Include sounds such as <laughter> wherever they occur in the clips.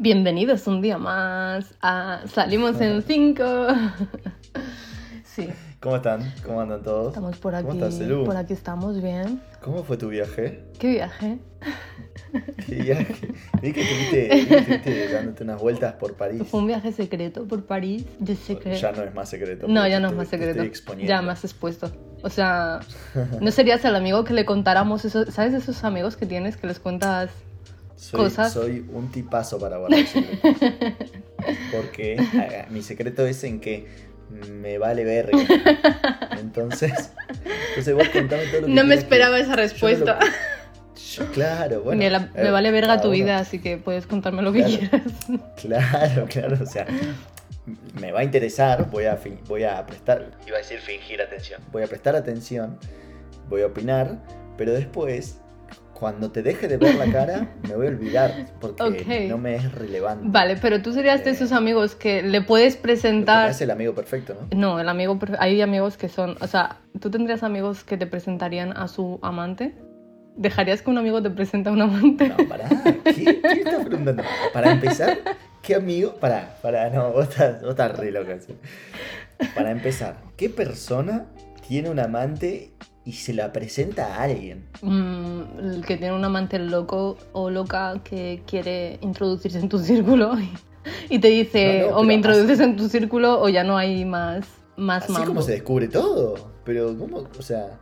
Bienvenidos un día más a Salimos en 5. <laughs> sí, ¿Cómo están? ¿Cómo andan todos? estamos por aquí. ¿Cómo estás, por aquí estamos bien. ¿Cómo fue tu viaje? ¿Qué viaje? ¿Qué viaje? <laughs> Vi que estuviste, dándote unas vueltas por París. Fue un viaje secreto por París. De secreto. Ya no es más secreto. No, ya no es más secreto. Ya más expuesto. O sea, <laughs> no serías el amigo que le contáramos eso. ¿Sabes esos amigos que tienes que les cuentas? Soy, cosas. Soy un tipazo para guardar secretos. <laughs> Porque mi secreto es en que me vale verga. Entonces, entonces vos contame todo lo que No me que- esperaba esa yo no lo- respuesta. Yo- claro, bueno. me, la- eh, me vale verga tu uno- vida, así que puedes contarme lo que quieras. Claro, claro, o sea, me va a interesar, voy a, voy a prestar, iba a decir fingir atención, voy a prestar atención, voy a opinar, pero después, cuando te deje de ver la cara, me voy a olvidar, porque Ok. no me es relevante. Vale, pero tú serías de Eh, esos amigos que le puedes presentar. hace el amigo perfecto, ¿no? No, el amigo. perfe- Hay amigos que son. O sea, ¿tú tendrías amigos que te presentarían a su amante? ¿Dejarías que un amigo te presente a un amante? No, pará, ¿qué, ¿qué estás preguntando? Para empezar, ¿qué amigo? Pará, pará, no, vos estás, vos estás re loca. Para empezar, ¿qué persona tiene un amante y se la presenta a alguien? Mm, el que tiene un amante loco o loca que quiere introducirse en tu círculo y, <laughs> y te dice No, no, o me introduces en tu círculo o ya no hay más, más Así mambo. como se descubre todo. Pero, ¿cómo? O sea,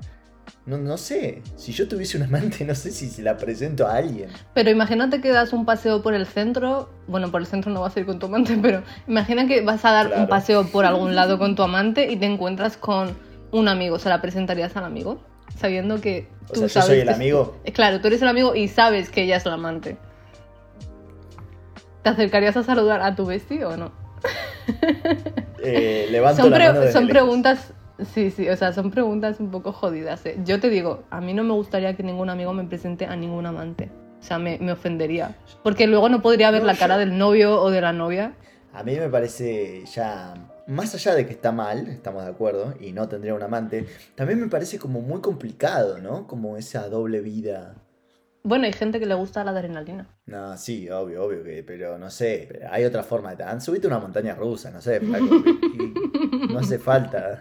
no, no sé. Si yo tuviese un amante, no sé si se la presento a alguien. Pero imagínate que das un paseo por el centro, bueno, por el centro no vas a ir con tu amante, <laughs> pero imagina que vas a dar un paseo por algún lado con tu <laughs> amante y te encuentras con un amigo, ¿se la presentarías al amigo? Sabiendo que O tú sea, yo sabes soy el que- amigo. Eh, Claro, tú eres el amigo y sabes que ella es la amante. ¿Te acercarías a saludar a tu bestie o no? Eh, levanto Son, la pre- mano son preguntas, sí, sí, o sea, son preguntas un poco jodidas. ¿eh? Yo te digo, a mí no me gustaría que ningún amigo me presente a ningún amante. O sea, me, me ofendería. Porque luego no podría ver No, la cara yo- del novio o de la novia. A mí me parece ya. Más allá de que está mal, estamos de acuerdo, y no tendría un amante, también me parece como muy complicado, ¿no? Como esa doble vida. Bueno, hay gente que le gusta la adrenalina. No, sí, obvio, obvio, que, pero no sé, hay otra forma de... Han subiste una montaña rusa, no sé, flaco, no hace falta.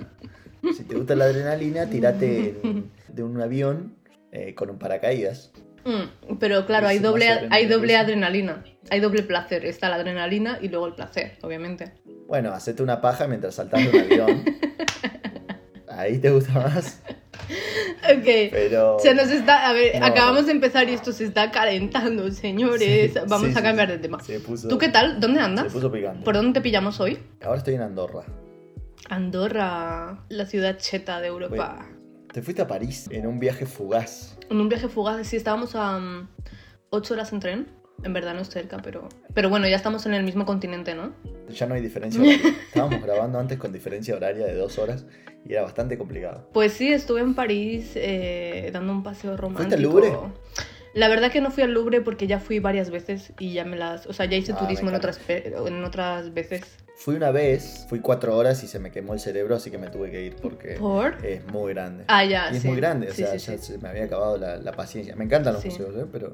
Si te gusta la adrenalina, tirate de un avión eh, con un paracaídas. Mm, pero claro, hay doble, adrenalina hay doble adrenalina. Hay doble placer. Está la adrenalina y luego el placer, obviamente. Bueno, hacete una paja mientras saltás de un avión. <laughs> Ahí te gusta más, Ok. pero... Se nos está, a ver, No. acabamos de empezar y esto se está calentando, señores. Sí, Vamos sí, a cambiar de tema. Se puso, ¿Tú qué tal? ¿Dónde Se andas? puso picante. ¿Por dónde te pillamos hoy? Ahora estoy en Andorra. Andorra, la ciudad cheta de Europa. Te fuiste a París en un viaje fugaz. En un viaje fugaz, sí, estábamos a 8 horas en tren. En verdad no es cerca, pero... Pero bueno, ya estamos en el mismo continente, ¿no? Ya no hay diferencia horaria. <laughs> Estábamos grabando antes con diferencia horaria de dos horas y era bastante complicado. Pues sí, estuve en París eh, dando un paseo romántico. ¿Fuiste al Louvre? La verdad que no fui al Louvre porque ya fui varias veces y ya me las... O sea, ya hice Ah, turismo en otras, en otras veces. Fui una vez, fui cuatro horas y se me quemó el cerebro, así que me tuve que ir porque ¿Por? es muy grande. Ah, ya, y es sí. muy grande, o Sí, sea, sí, ya se me había acabado la, la paciencia. Me encantan los museos, ¿eh? pero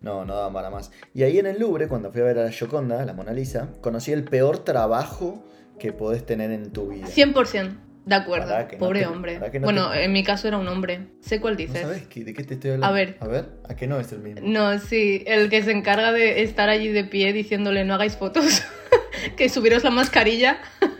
no, no daban para más. Y ahí en el Louvre, cuando fui a ver a la Gioconda, la Mona Lisa, conocí el peor trabajo que podés tener en tu vida. 100%. De acuerdo. No Pobre te- hombre. no bueno, te- en mi caso era un hombre. Sé cuál ¿No dices. sabes qué- de qué te estoy hablando? A ver. A ver, ¿a qué no es el mismo? No, sí, el que se encarga de estar allí de pie diciéndole no hagáis fotos, <laughs> que subiros la mascarilla. <laughs>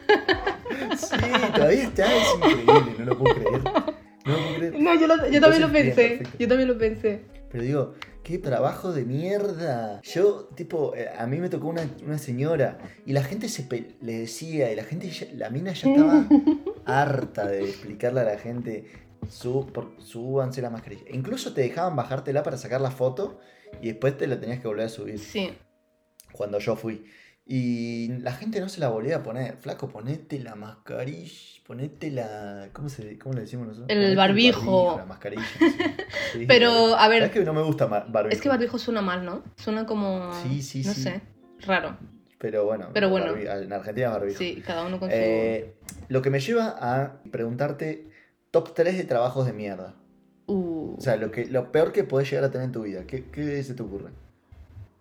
Sí, todavía está, es increíble, no lo puedo creer. No lo puedo creer. No, yo, lo- yo también lo pensé. Yo también lo pensé. Pero digo, qué trabajo de mierda. Yo, tipo, eh, a mí me tocó una, una señora y la gente se pe- le decía, y la gente, ya- la mina ya estaba <laughs> harta de explicarle a la gente, su, por, súbanse la mascarilla. Incluso te dejaban bajártela para sacar la foto y después te la tenías que volver a subir Sí. cuando yo fui. Y la gente no se la volvía a poner. Flaco, ponete la mascarilla, ponete la... ¿Cómo, se, cómo le decimos nosotros? El barbijo. la mascarilla. sí. Sí, <laughs> Pero, a ver, ¿Sabes que no me gusta barbijo? es que barbijo suena mal, ¿no? Suena como... Sí, sí, No sí. sé, raro. Pero bueno, Pero bueno. en Argentina es barbijo. Sí, cada uno con su... Eh, lo que me lleva a preguntarte top 3 de trabajos de mierda. Uh, O sea, lo, que, lo peor que podés llegar a tener en tu vida. ¿Qué, qué se te ocurre?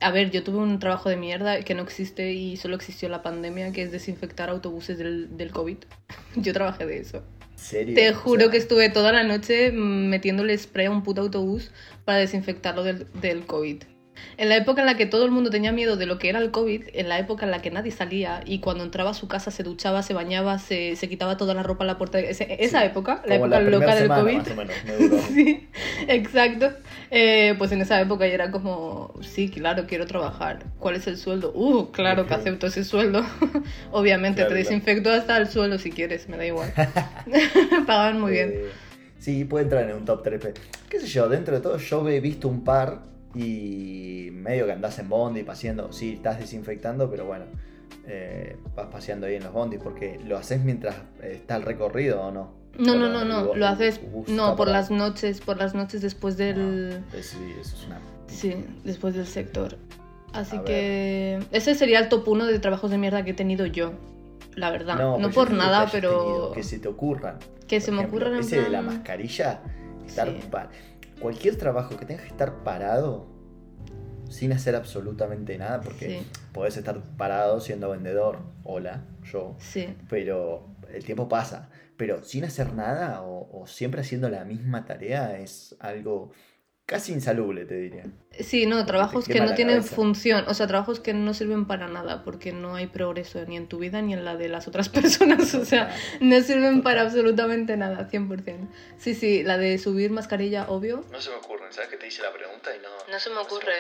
A ver, yo tuve un trabajo de mierda que no existe y solo existió la pandemia, que es desinfectar autobuses del, del COVID. <laughs> Yo trabajé de eso. ¿Serio? Te O juro sea, que estuve toda la noche mm, metiéndole spray a un puto autobús para desinfectarlo del, del COVID. En la época en la que todo el mundo tenía miedo de lo que era el COVID, en la época en la que nadie salía y cuando entraba a su casa se duchaba, se bañaba, se, se quitaba toda la ropa a la puerta. de- ese- esa Sí. época, la como época primera loca del semana, COVID. Más o menos, me duró. <laughs> Sí, exacto. Eh, pues en esa época yo era como, sí, claro, quiero trabajar. ¿Cuál es el sueldo? Uh, claro que acepto ese sueldo. <laughs> Obviamente, Claro, te claro. desinfecto hasta el sueldo si quieres, me da igual. <laughs> Pagaban muy bien. Eh, sí, puede entrar en un top 3. ¿Qué sé yo? Dentro de todo, yo he visto un par y medio que andás en bondi paseando. Sí, estás desinfectando, pero bueno, eh, vas paseando ahí en los bondis porque lo haces mientras está el recorrido o no. No, no, no, no, lo haces, no, está por las noches, por las noches después del, Ah, sí, eso es una. sí, después del sector. Así A que ese sería el top 1 de trabajos de mierda que he tenido yo, la verdad. No, yo por nada, pero que se te ocurran. que Por se me ejemplo, ocurran en Ese de la plan- mascarilla, estar Sí. Cualquier trabajo que tengas que estar parado sin hacer absolutamente nada, porque Sí, podés estar parado siendo vendedor, hola, yo, sí. pero el tiempo pasa. Pero sin hacer nada o, o siempre haciendo la misma tarea es algo casi insalubre, te diría. Sí, no, trabajos que no tienen cabeza. función, o sea, trabajos que no sirven para nada, porque no hay progreso ni en tu vida ni en la de las otras <laughs> personas, o sea, no sirven para absolutamente nada, 100%. Sí, sí, la de subir mascarilla, obvio. No se me ocurren, ¿sabes que te hice la pregunta y no... No se me ocurre,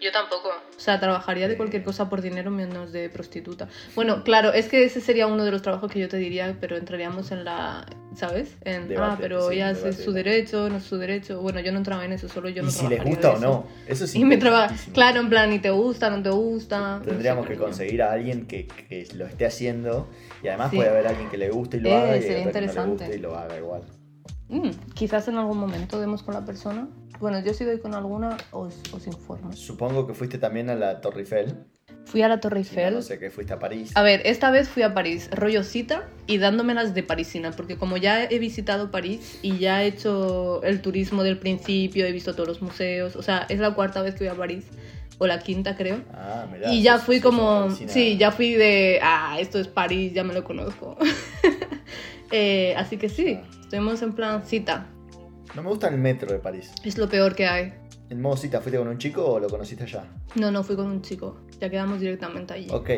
yo tampoco. O sea, trabajaría de cualquier cosa por dinero menos de prostituta. Bueno, claro, es que ese sería uno de los trabajos que yo te diría, pero entraríamos en la, ¿sabes? En, ah, Debate, pero sí, ella debate, es su derecho, no es su derecho. Bueno, yo no entraba en eso, solo yo no y si les gusta o no, eso sí. Y me trabaja, claro, en plan, ni te gusta, no te gusta. no Tendríamos sé, que conseguir a alguien que, que lo esté haciendo y además Sí. puede haber alguien que le guste y lo Eh, haga y sería que no le interesante. guste y lo haga igual. Mm, quizás en algún momento demos con la persona. Bueno, yo si doy con alguna, os, os informo. Supongo que fuiste también a la Torre Eiffel. Fui a la Torre Si no, Eiffel. no sé que fuiste a París. A ver, esta vez fui a París, rollo cita y dándomelas de parisina, porque como ya he visitado París y ya he hecho el turismo del principio, he visto todos los museos, o sea, es la cuarta vez que voy a París, o la quinta creo. Ah, mirá, Y ya fui como, sí, ya fui de, ah, esto es París, ya me lo conozco. <laughs> Eh, así que sí, estuvimos en plan cita, No me gusta el metro de París. es lo peor que hay. ¿En modo cita fuiste con un chico o lo conociste allá? No, no, fui con un chico, ya quedamos directamente allí. Ok,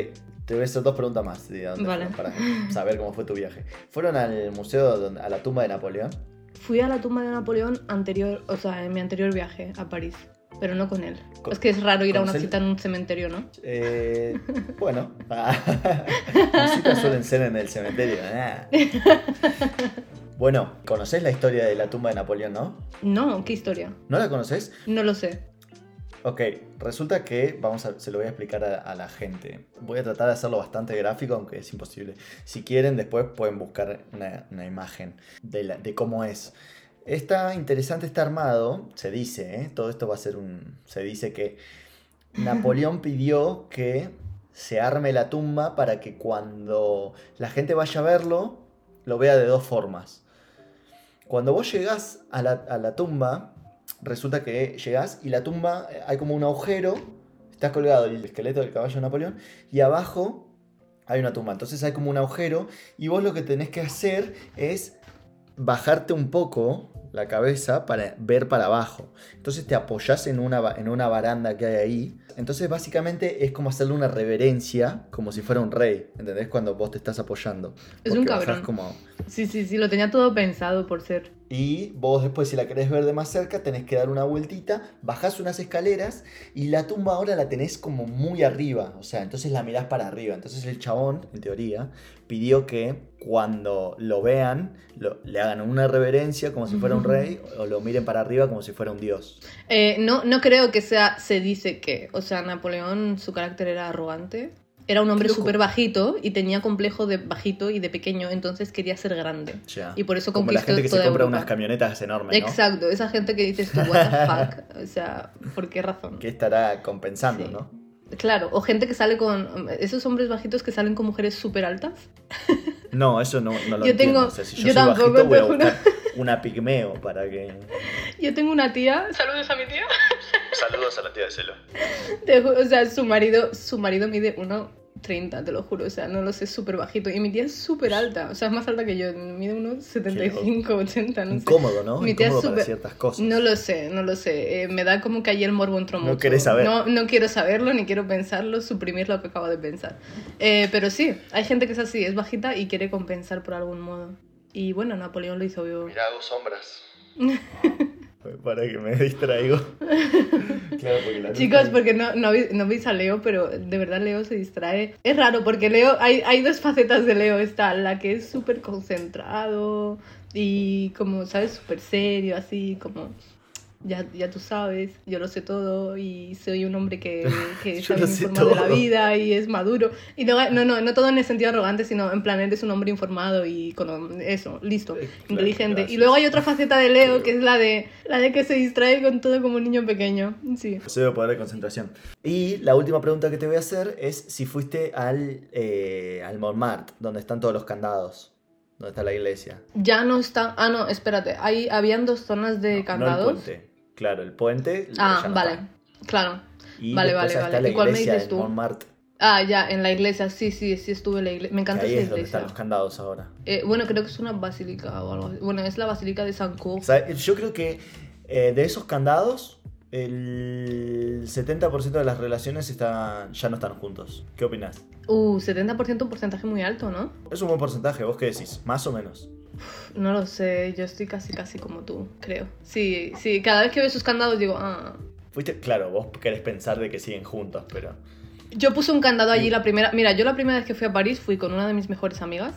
te voy a hacer dos preguntas más de dónde Vale. para saber cómo fue tu viaje. ¿Fueron al museo, a la tumba de Napoleón? Fui a la tumba de Napoleón anterior, o sea, en mi anterior viaje a París, pero no con él. Con- es que es raro ir a una cita en un cementerio, ¿no? Eh, <laughs> bueno, <laughs> las citas suelen ser en el cementerio. <laughs> Bueno, ¿conocés la historia de la tumba de Napoleón, no? No, ¿qué historia? ¿No la conoces? No lo sé. Ok, resulta que, vamos a, se lo voy a explicar a, a la gente. Voy a tratar de hacerlo bastante gráfico, aunque es imposible. Si quieren, después pueden buscar una, una imagen de, la- de cómo es. Está interesante, está armado, se dice, ¿eh? todo esto va a ser un... Se dice que <laughs> Napoleón pidió que se arme la tumba para que cuando la gente vaya a verlo, lo vea de dos formas. Cuando vos llegás a la, tumba, resulta que llegás y la tumba eh, hay como un agujero, está colgado el esqueleto del caballo de Napoleón y abajo hay una tumba. Entonces hay como un agujero y vos lo que tenés que hacer es bajarte un poco la cabeza para ver para abajo. Entonces te apoyás en una, en una baranda que hay ahí. Entonces básicamente es como hacerle una reverencia como si fuera un rey. ¿Entendés? Cuando vos te estás apoyando. Es un cabrón. como... Sí, sí, sí, lo tenía todo pensado por ser. Y vos después, si la querés ver de más cerca, tenés que dar una vueltita, bajás unas escaleras y la tumba ahora la tenés como muy arriba. O sea, entonces la mirás para arriba. Entonces el chabón, en teoría, pidió que cuando lo vean, lo- le hagan una reverencia como si fuera un rey o lo miren para arriba como si fuera un dios. Eh, no, no creo que sea, se dice que, o sea, Napoleón, su carácter era arrogante. Era un hombre súper bajito y tenía complejo de bajito y de pequeño, entonces quería ser grande. Ya. Y por eso como la conquistó gente que se compra Europa. unas camionetas enormes, ¿no? Exacto, esa gente que dices what the fuck. O sea, ¿por qué razón? Que estará compensando, Sí. ¿no? Claro, o gente que sale con. Esos hombres bajitos que salen con mujeres súper altas. <laughs> No, eso no, no lo Yo entiendo. tengo- O sea, si yo, yo soy tampoco, bajito, voy a buscar una pigmeo para que... <laughs> Yo tengo una tía. Saludos a mi tía. Saludos no te de celo. Te ju- o sea, su marido, su marido mide 1,30, te lo juro. O sea, no lo sé, súper bajito. Y mi tía es súper alta. O sea, es más alta que yo. Mide unos 75, 80, no sé. Incómodo, ¿no? Mi tía es Incómodo para ciertas cosas. No lo sé, no lo sé. Eh, me da como que el morbo entró No mucho. querés saber. No, no quiero saberlo, ni quiero pensarlo, suprimir lo que acabo de pensar. Eh, pero sí, hay gente que es así, es bajita y quiere compensar por algún modo. Y bueno, Napoleón lo hizo vivo. Mirá, hago sombras. <laughs> Para que me <laughs> distraigo. claro, porque la Chicos, porque no, no, vi- no veis a Leo, pero de verdad Leo se distrae. Es raro porque Leo, hay, hay dos facetas de Leo. Está la que es súper concentrado y como, ¿sabes? Súper serio, así como... Ya, ya tú sabes, yo lo sé todo y soy un hombre que, <laughs> que sabe informar de la vida y es maduro. Y no, no, no, no todo en el sentido arrogante, sino en plan, eres un hombre informado y con eso, listo, Eh, claro, inteligente. gracias. Y luego hay otra faceta de Leo que es la de, la de que se distrae con todo como un niño pequeño. Sí. Cero poder de concentración. Y la última pregunta que te voy a hacer es si fuiste al, eh, al Montmartre, donde están todos los candados, donde está la iglesia. Ya no está. Ah, no, espérate. Ahí habían dos zonas de No, candados. No el puente. Claro, el puente. ah, no vale. está. Claro. Y Vale, vale, vale. ¿Y cuál me iglesia dices tú? Montmartre, Ah, ya, en la iglesia. Sí, sí, sí estuve en la iglesia. Me encanta ahí esa es donde iglesia. están los candados ahora. Eh, bueno, creo que es una basílica o algo así. Bueno, es la basílica de San O sea, yo creo que eh, de esos candados, el 70% de las relaciones están, ya no están juntos. ¿Qué opinas? Uh, 70% un porcentaje muy alto, ¿no? Es un buen porcentaje, ¿vos qué decís? Más o menos. No lo sé, yo estoy casi casi como tú, creo. Sí, sí, cada vez que veo esos candados digo, ah. Fuiste, claro, vos querés pensar de que siguen juntos, pero. Yo puse un candado allí la primera. Mira, yo la primera vez que fui a París fui con una de mis mejores amigas,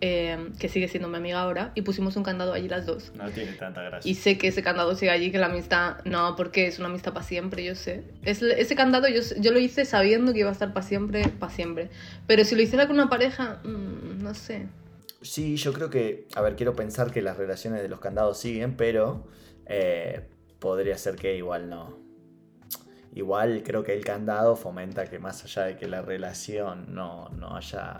eh, que sigue siendo mi amiga ahora, y pusimos un candado allí las dos. No tiene tanta gracia. Y sé que ese candado sigue allí, que la amistad. No, porque es una amistad para siempre, yo sé. Es, ese candado yo, yo lo hice sabiendo que iba a estar para siempre, para siempre. Pero si lo hiciera con una pareja, mm, no sé. Sí, yo creo que. A ver, quiero pensar que las relaciones de los candados siguen, pero. eh, podría ser que igual no. Igual creo que el candado fomenta que más allá de que la relación no, no haya.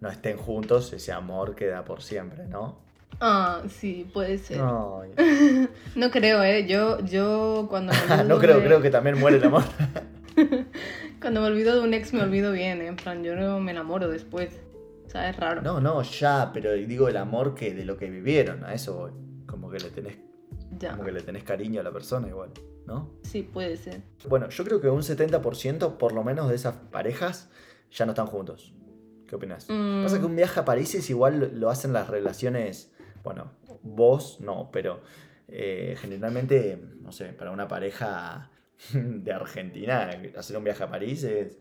no estén juntos, ese amor queda por siempre, ¿no? Ah, sí, puede ser. No, <laughs> creo, ¿eh? Yo, yo cuando me <laughs> no creo, de- creo que también muere el amor. <laughs> Cuando me olvido de un ex me olvido bien, ¿eh? En plan, yo no me enamoro después. Sea, es raro. No, no, ya, pero digo el amor que de lo que vivieron, a eso voy. Como que le tenés, ya. como que le tenés cariño a la persona igual, ¿no? Sí, puede ser. Bueno, yo creo que un 70% por lo menos de esas parejas ya no están juntos. ¿Qué opinas? Mm. Pasa que un viaje a París es igual lo- lo hacen las relaciones, bueno, vos no, pero eh, generalmente, no sé, para una pareja <laughs> de Argentina, hacer un viaje a París es...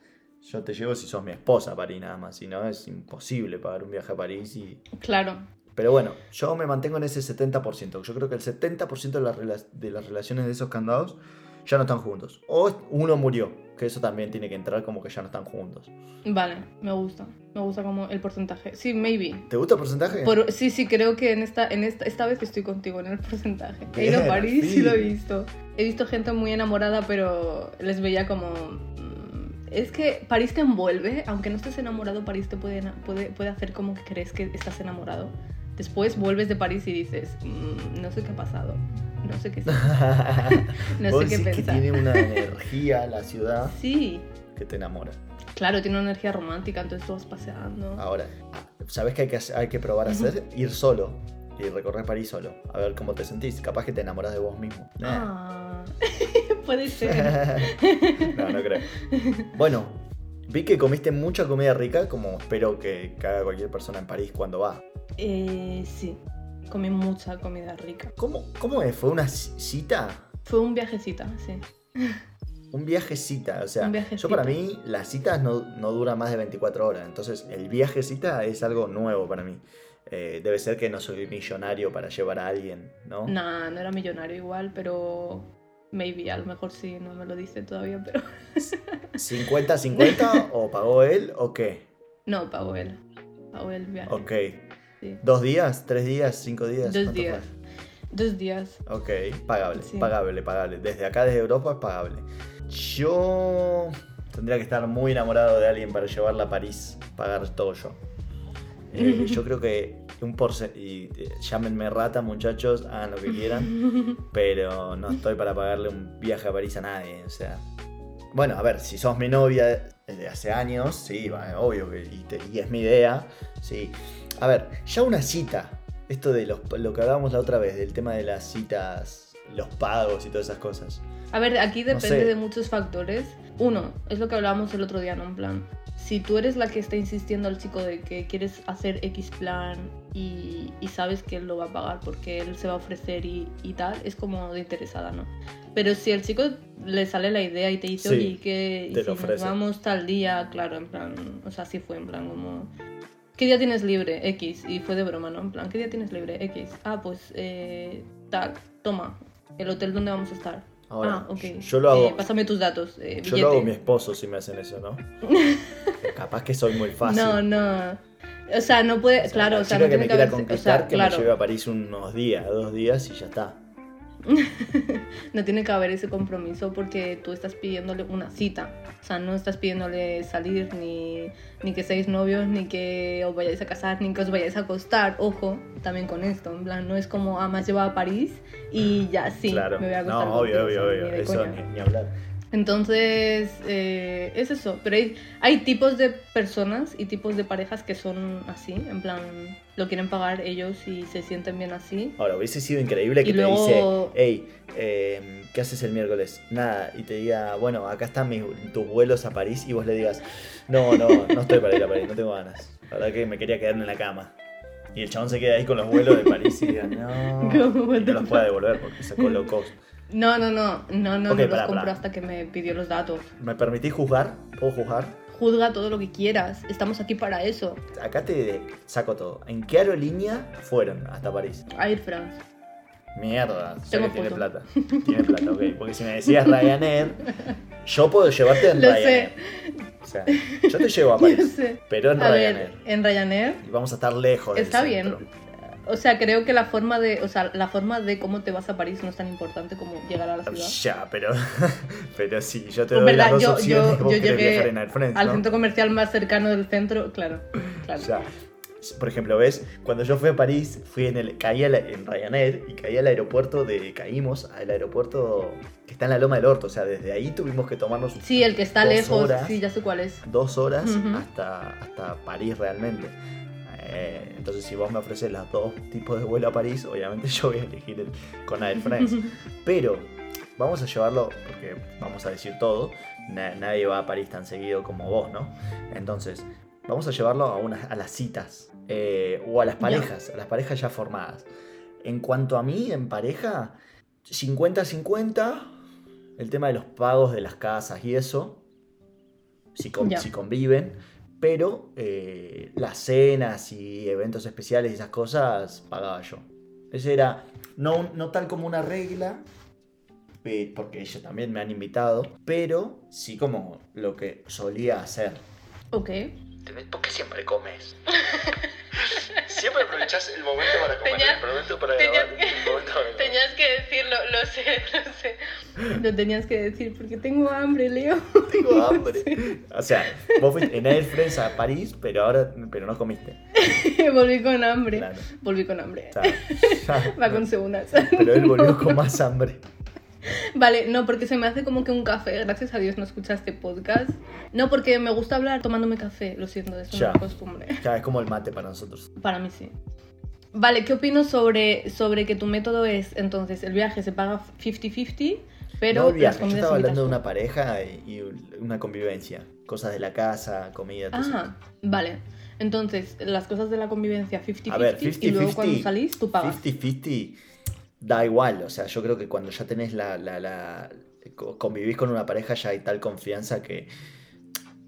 Yo te llevo si sos mi esposa a París nada más, si no es imposible pagar un viaje a París y... Claro. Pero bueno, yo me mantengo en ese 70%. Yo creo que el 70% de las, de las relaciones de esos candados ya no están juntos. O uno murió, que eso también tiene que entrar como que ya no están juntos. Vale, me gusta. Me gusta como el porcentaje. Sí, maybe. ¿Te gusta el porcentaje? Por- sí, sí, creo que en esta, en esta, esta vez estoy contigo en el porcentaje. He ido a París y lo he visto. He visto gente muy enamorada, pero les veía como... Es que París te envuelve, aunque no estés enamorado, París te puede, puede, puede hacer como que crees que estás enamorado. Después vuelves de París y dices, "Mm, no sé qué ha pasado, no sé qué, <laughs> no Vos sé qué decís que pensar. tiene una <laughs> energía la ciudad Sí, que te enamora. claro, tiene una energía romántica, entonces tú vas paseando. Ahora, ¿sabes qué hay que, hay que probar a hacer? Ir solo y recorrer París solo. A ver cómo te sentís. Capaz que te enamoras de vos mismo. Ah, <laughs> puede ser. <laughs> no, no creo. Bueno, vi que comiste mucha comida rica, como espero que, haga cualquier persona en París cuando va. Eh, sí, comí mucha comida rica. ¿Cómo, cómo es? ¿Fue una ci- cita? Fue un viajecita, sí. Un viajecita, o sea, yo para mí las citas no, no duran más de 24 horas, entonces el viajecita es algo nuevo para mí. Eh, debe ser que no soy millonario para llevar a alguien, ¿no? Nah, no era millonario igual, pero maybe, a lo mejor sí, no me lo dice todavía, pero <laughs> ¿50-50 o pagó él o qué? no, pagó él. Pagó el viaje. Ok. sí. ¿Dos días? ¿Tres días? ¿Cinco días? Dos ¿Cuánto días. Dos días. Ok, pagable, Sí. pagable, pagable. Desde acá, desde Europa, es pagable. Yo tendría que estar muy enamorado de alguien para llevarla a París, pagar todo yo. Eh, <laughs> yo creo que un porce y eh, llámenme rata, muchachos, hagan lo que quieran, <laughs> pero no estoy para pagarle un viaje a París a nadie, o sea. Bueno, a ver, si sos mi novia desde hace años, sí, obvio que y, te- y es mi idea, sí. A ver, ya una cita, esto de los- lo que hablábamos la otra vez, del tema de las citas, los pagos y todas esas cosas. A ver, aquí depende sé. de muchos factores. Uno, es lo que hablábamos el otro día, ¿no? En plan, si tú eres la que está insistiendo al chico de que quieres hacer X plan y, y sabes que él lo va a pagar porque él se va a ofrecer y, y tal, es como de interesada, ¿no? Pero si el chico le sale la idea y te dice, Sí, oye, ¿y qué? ¿Y te si nos vamos tal día? Claro, en plan, o sea, sí fue en plan como... ¿Qué día tienes libre? X. Y fue de broma, ¿no? En plan, ¿qué día tienes libre? X. Ah, pues, eh, tal, toma, el hotel donde vamos a estar. Ahora, ah, ok. yo lo hago- Eh, pásame tus datos. eh, Yo lo hago mi esposo si me hacen eso, ¿no? <laughs> Capaz que soy muy fácil. No, no. O sea, no puede. O sea, claro, la o sea, no que tiene me que quiera haber. O conquistar, sea, que claro. me lleve a París unos días, dos días y ya está. <laughs> No tiene que haber ese compromiso porque tú estás pidiéndole una cita. O sea, no estás pidiéndole salir ni, ni que seáis novios, ni que os vayáis a casar, ni que os vayáis a acostar. Ojo, también con esto. En plan, no es como, ah, me has llevado a París y ya sí, claro. me voy a acostar. no, obvio, contigo", obvio, obvio. Eso ni hablar. Entonces, eh, es eso. Pero hay, hay tipos de personas y tipos de parejas que son así, en plan, lo quieren pagar ellos y se sienten bien así. Ahora, hubiese sido increíble que Y te luego- dice, hey, eh, ¿qué haces el miércoles? Nada, y te diga, bueno, acá están mis, tus vuelos a París y vos le digas, no, no, no estoy para ir a París, no tengo ganas. La verdad que me quería quedarme en la cama. Y el chabón se queda ahí con los vuelos de París y diga, no, <laughs> ¿Cómo y no los pueda devolver porque sacó low cost. No, no, no, no, no, no los pará, compró hasta que me pidió los datos. ¿Me permitís juzgar? ¿Puedo juzgar? Juzga todo lo que quieras, estamos aquí para eso. Acá te saco todo. ¿En qué aerolínea fueron hasta París? Air France. Mierda, sé que tiene plata. Tiene plata, ok. Porque si me decías Ryanair, yo puedo llevarte en <laughs> Lo Ryanair. O sea, yo te llevo a <laughs> París, sé. pero en A Ryanair. ver, en Ryanair Y vamos a estar lejos del está centro. O sea, creo que la forma de, o sea, la forma de cómo te vas a París no es tan importante como llegar a la ciudad. Ya, pero, <laughs> pero sí, yo te doy verdad, las dos yo- opciones. yo- vos yo llegué en France, Al ¿no? centro comercial más cercano del centro, claro. claro. Ya. Por ejemplo, ¿ves? Cuando yo fui a París, fui en el, caí la- en Ryanair y caí al aeropuerto de. Caímos al aeropuerto que está en la Loma del Orto. O sea, desde ahí tuvimos que tomarnos Sí, el que está lejos, horas. sí, ya sé cuál es. dos horas Ujú. hasta, hasta París realmente. Eh, entonces, si vos me ofreces los dos tipos de vuelo a París, obviamente <laughs> yo voy a elegir el con Air France. <laughs> Pero vamos a llevarlo, porque vamos a decir todo, na- nadie va a París tan seguido como vos, ¿no? Entonces, vamos a llevarlo a, unas, a las citas eh, o a las parejas, a las parejas ya formadas. En cuanto a mí, en pareja, 50-50, el tema de los pagos de las casas y eso, si, con- Ya. si conviven, pero eh, las cenas y eventos especiales y esas cosas pagaba yo. Ese era no, no tal como una regla, porque ellos también me han invitado, pero sí como lo que solía hacer. Ok. ¿Por qué siempre comes? <laughs> siempre aprovechas el momento para comer, Tenías- el momento para tenías grabar, que- el momento para <laughs> Tenías que decirlo, lo sé, <laughs> lo sé. Lo tenías que decir porque tengo hambre, Leo. Tengo <laughs> hambre. O sea, vos fuiste en Air France a París, pero ahora pero no comiste. Volví con hambre. Claro. Volví con hambre. O sea, ya- Va con segundas. pero él volvió con más hambre. <laughs> Vale, no, porque se me hace como que un café. Gracias a Dios no escucha este podcast. No, porque me gusta hablar tomándome café. Lo siento, es Ya. una costumbre. Ya, es como el mate para nosotros. Para mí sí. Vale, ¿qué opino sobre, sobre que tu método es, entonces, el viaje se paga 50-50, pero no el las viaje, yo comidas estaba hablando de una pareja y y una convivencia. Cosas de la casa, comida, todo eso. Ah, vale. Entonces, las cosas de la convivencia 50-50 A ver, y luego cuando 50-50. salís tú pagas. 50-50 da igual, o sea, yo creo que cuando ya tenés la, la, la- co- convivís con una pareja ya hay tal confianza que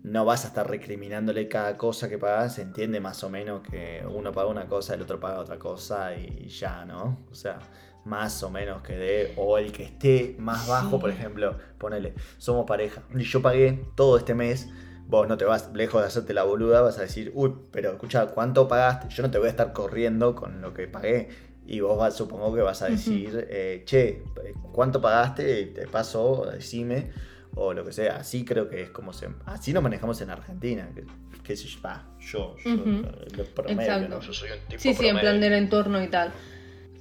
no vas a estar recriminándole cada cosa que pagas, se entiende más o menos que uno paga una cosa, el otro paga otra cosa y ya, ¿no? O sea, más o menos que de, o el que esté más bajo, Sí. por ejemplo, ponele, somos pareja, y yo pagué todo este mes, vos no te vas, lejos de hacerte la boluda, vas a decir, uy, pero escucha, ¿cuánto pagaste? Yo no te voy a estar corriendo con lo que pagué. Y vos vas, supongo que vas a decir, eh, che, ¿cuánto pagaste? Te paso, decime. o lo que sea. Así creo que es como se. Así nos manejamos en Argentina. Que, que se va, yo, yo, Ujú. lo promedio. Yo soy un tipo Sí, sí, en plan del entorno y tal.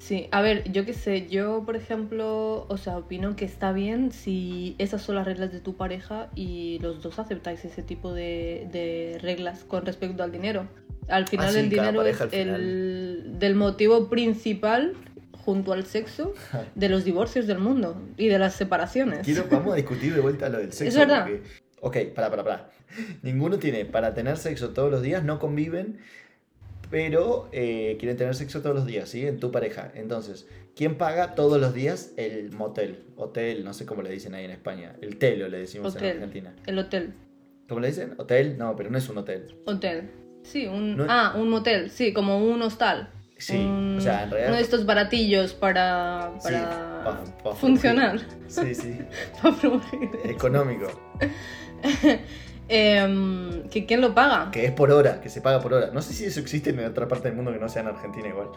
Sí, a ver, yo qué sé, yo por ejemplo, o sea, opino que está bien si esas son las reglas de tu pareja y los dos aceptáis ese tipo de, de reglas con respecto al dinero. Al final Ah, sí, el dinero es final. el del motivo principal junto al sexo <laughs> de los divorcios del mundo y de las separaciones. Quiero, <laughs> vamos a discutir de vuelta lo del sexo. verdad. porque- ok, para, para, para. Ninguno tiene para tener sexo todos los días, no conviven, pero eh, quieren tener sexo todos los días, ¿sí? En tu pareja. Entonces, ¿quién paga todos los días el motel? Hotel, no sé cómo le dicen ahí en España. El telo le decimos en. Argentina. El hotel. ¿Cómo le dicen? ¿Hotel? No, pero no es un hotel. Hotel. Sí, un... No- Ah, un motel, sí, como un hostal. Sí, Un- o sea, en realidad... Uno de estos baratillos para, Sí, para pa- pa- funcionar. Sí, sí. <laughs> Para. Económico. <laughs> Em, ¿que ¿Quién lo paga? Que es por hora, que se paga por hora. No sé si eso existe en otra parte del mundo que no sea en Argentina igual.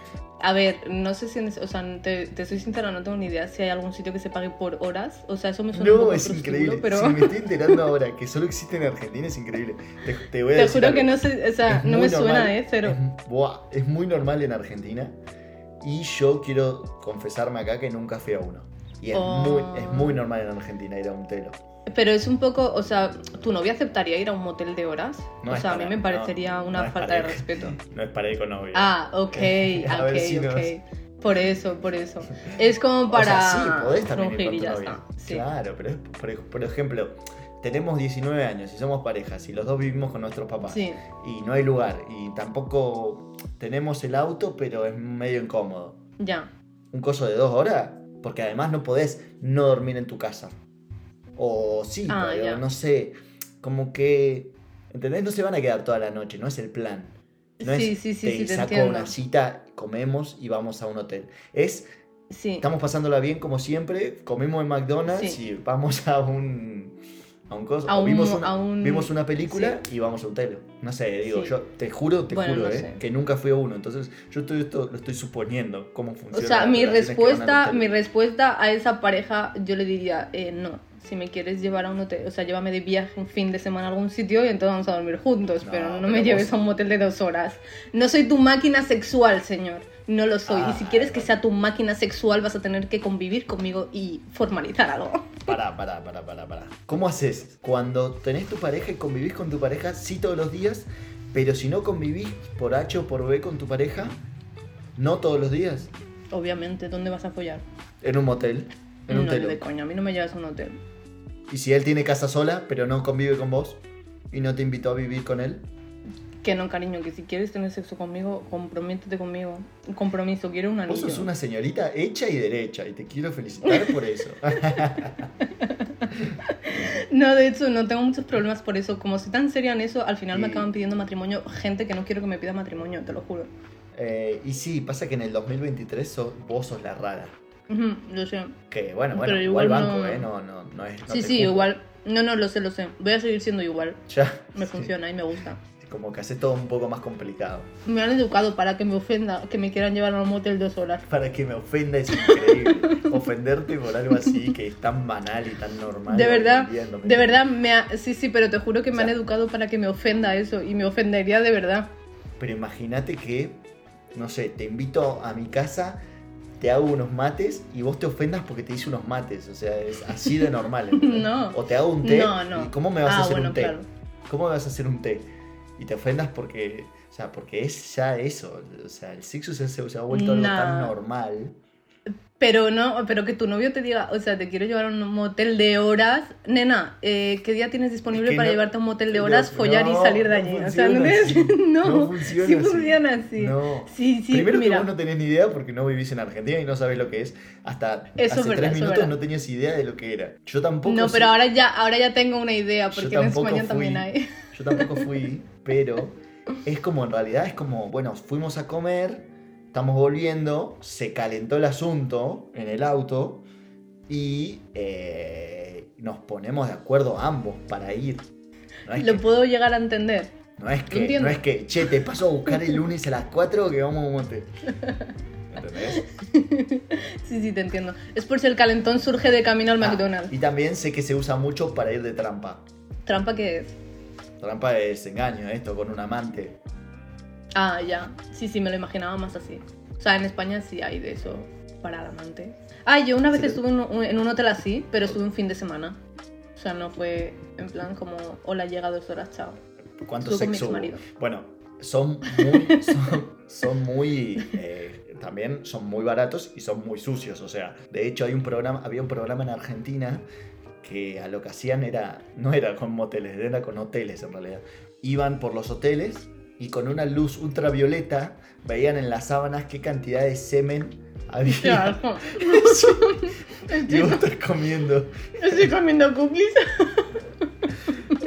A ver, no sé si... en- o sea, te, te soy sincera, no tengo ni idea si hay algún sitio que se pague por horas. O sea, eso me suena un No, poco es increíble. pero... Si me estoy <laughs> enterando ahora que solo existe en Argentina, es increíble. Te, te voy a Te decir juro algo. que no sé... O sea, Es no me suena, normal. ¿eh? Cero. Es, buah, es muy normal en Argentina. Y yo quiero confesarme acá que nunca fui a uno. Y es, Oh. muy, es muy normal en Argentina ir a un telo. Pero es un poco... O sea, ¿tu novia aceptaría ir a un motel de horas? No o sea, a mí para- me no, parecería una no falta de respeto. <laughs> No es para ir con novia. Ah, ok, <laughs> A ok, si nos- ok. Por eso, por eso. Es como O para sea, sí, podés también ir con tu ya novia. Sí. Claro, pero es, por, por ejemplo, tenemos 19 años y somos parejas y los dos vivimos con nuestros papás. Sí, Y no hay lugar. Y tampoco tenemos el auto, pero es medio incómodo. ya. un coso de dos horas, porque además no podés no dormir en tu casa. O sí, Ah, no sé, como que, ¿entendés? No se van a quedar toda la noche, no es el plan. No Sí, es, sí, sí, te sí, saco una cita, comemos y vamos a un hotel. Es, Sí. estamos pasándola bien como siempre, comemos en McDonald's Sí. y vamos a un... A un coso. A o un- vimos, una, a un- vimos una película y vamos a un hotel. No sé, digo, yo te juro, te Bueno, juro, no eh, sé. que nunca fui a uno. Entonces, yo todo esto lo estoy suponiendo, cómo O funciona. sea, las mi respuesta, mi respuesta a esa pareja, yo le diría, eh, no. Si me quieres llevar a un hotel, o sea, llévame de viaje un fin de semana a algún sitio y entonces vamos a dormir juntos, No, pero no pero me lleves vos- a un motel de dos horas. No soy tu máquina sexual, señor. No lo soy. y si Ah, quieres que sea tu máquina sexual, vas a tener que convivir conmigo y formalizar algo. Pará, pará, pará, pará, pará. ¿Cómo haces cuando tenés tu pareja y convivís con tu pareja, sí todos los días, pero si no convivís por H o por B con tu pareja, no todos los días? Obviamente, ¿dónde vas a follar? En un motel, en un telo. de coña, a mí no me llevas a un hotel. Y si él tiene casa sola, pero no convive con vos y no te invitó a vivir con él, Que no, cariño, que si quieres tener sexo conmigo, comprométete conmigo. Un compromiso, quiero un anillo. vos sos una señorita hecha y derecha y te quiero felicitar por eso. <laughs> No, de hecho, no tengo muchos problemas por eso. Como soy tan seria en eso, al final me Y- acaban pidiendo matrimonio gente que no quiero que me pida matrimonio, te lo juro. Eh, y sí, pasa que en el 2023 sos- vos sos la rara. Ujú, lo sé. Que bueno, bueno, Pero igual, igual banco, no- ¿eh? No, no, no es. no sí, sí, juzgo. igual. No, no, lo sé, lo sé. Voy a seguir siendo igual. <laughs> Ya. Me sí. funciona y me gusta. Como que haces todo un poco más complicado. Me han educado para que me ofenda, que me quieran llevar a un motel dos horas. Para que me ofenda es increíble. <laughs> Ofenderte por algo así que es tan banal y tan normal. De verdad, me- de verdad, me ha- sí, sí, pero te juro que me O sea- han educado para que me ofenda eso y me ofendería de verdad. Pero imagínate que, no sé, te invito a mi casa, te hago unos mates y vos te ofendas porque te hice unos mates. O sea, es así de normal. <laughs> No. O te hago un té. No, no. ¿Y cómo me vas a Ah, hacer bueno, un té? claro. ¿Cómo me vas a hacer un té? Y te ofendas porque, o sea, porque es ya eso. O sea, el sexo se, ha vuelto algo tan normal. Pero no, pero que tu novio te diga, o sea, te quiero llevar a un motel de horas. Nena, eh, ¿qué día tienes disponible que para no- llevarte a un motel de no, horas, follar y no, salir de no allí? o sea, no, tienes- así. <laughs> no, No funciona sí así. funciona así. No. Sí, sí, Primero mira. que vos no tenés ni idea porque no vivís en Argentina y no sabés lo que es. Hasta Eso hace es verdad, tres minutos verdad. no tenías idea de lo que era. Yo tampoco No, sé- pero ahora ya, ahora ya tengo una idea, porque en España fui. también hay. Yo tampoco fui, pero es como en realidad es como, bueno, fuimos a comer, estamos volviendo, se calentó el asunto en el auto y eh, nos ponemos de acuerdo ambos para ir. No Lo que, puedo llegar a entender. no, es que, entiendo. no es que, che, te paso a buscar el lunes a las 4 que vamos a un motel. ¿Entendés? <laughs> Sí, sí, te entiendo. Es por si el calentón surge de camino al Ah, McDonald's. y también sé que se usa mucho para ir de trampa. ¿Trampa qué es? Trampa es engaño, esto con un amante. Ah, ya. Sí, sí, me lo imaginaba más así. O sea, en España sí hay de eso para el amante. Ah, yo una vez Sí. estuve en un, en un hotel así, pero estuve un fin de semana. O sea, no fue en plan como, hola, llega dos horas, chao. ¿Cuánto Estuve con mi sexo? hubo? exmarido. Bueno, son muy, <laughs> son, son muy, eh, también son muy baratos y son muy sucios. O sea, de hecho hay un programa, había un programa en Argentina que a lo que hacían era, no era con moteles, era con hoteles en realidad. Iban por los hoteles y con una luz ultravioleta veían en las sábanas qué cantidad de semen había. Claro. <laughs> <laughs> Y vos estás comiendo. Estoy comiendo cookies. <laughs>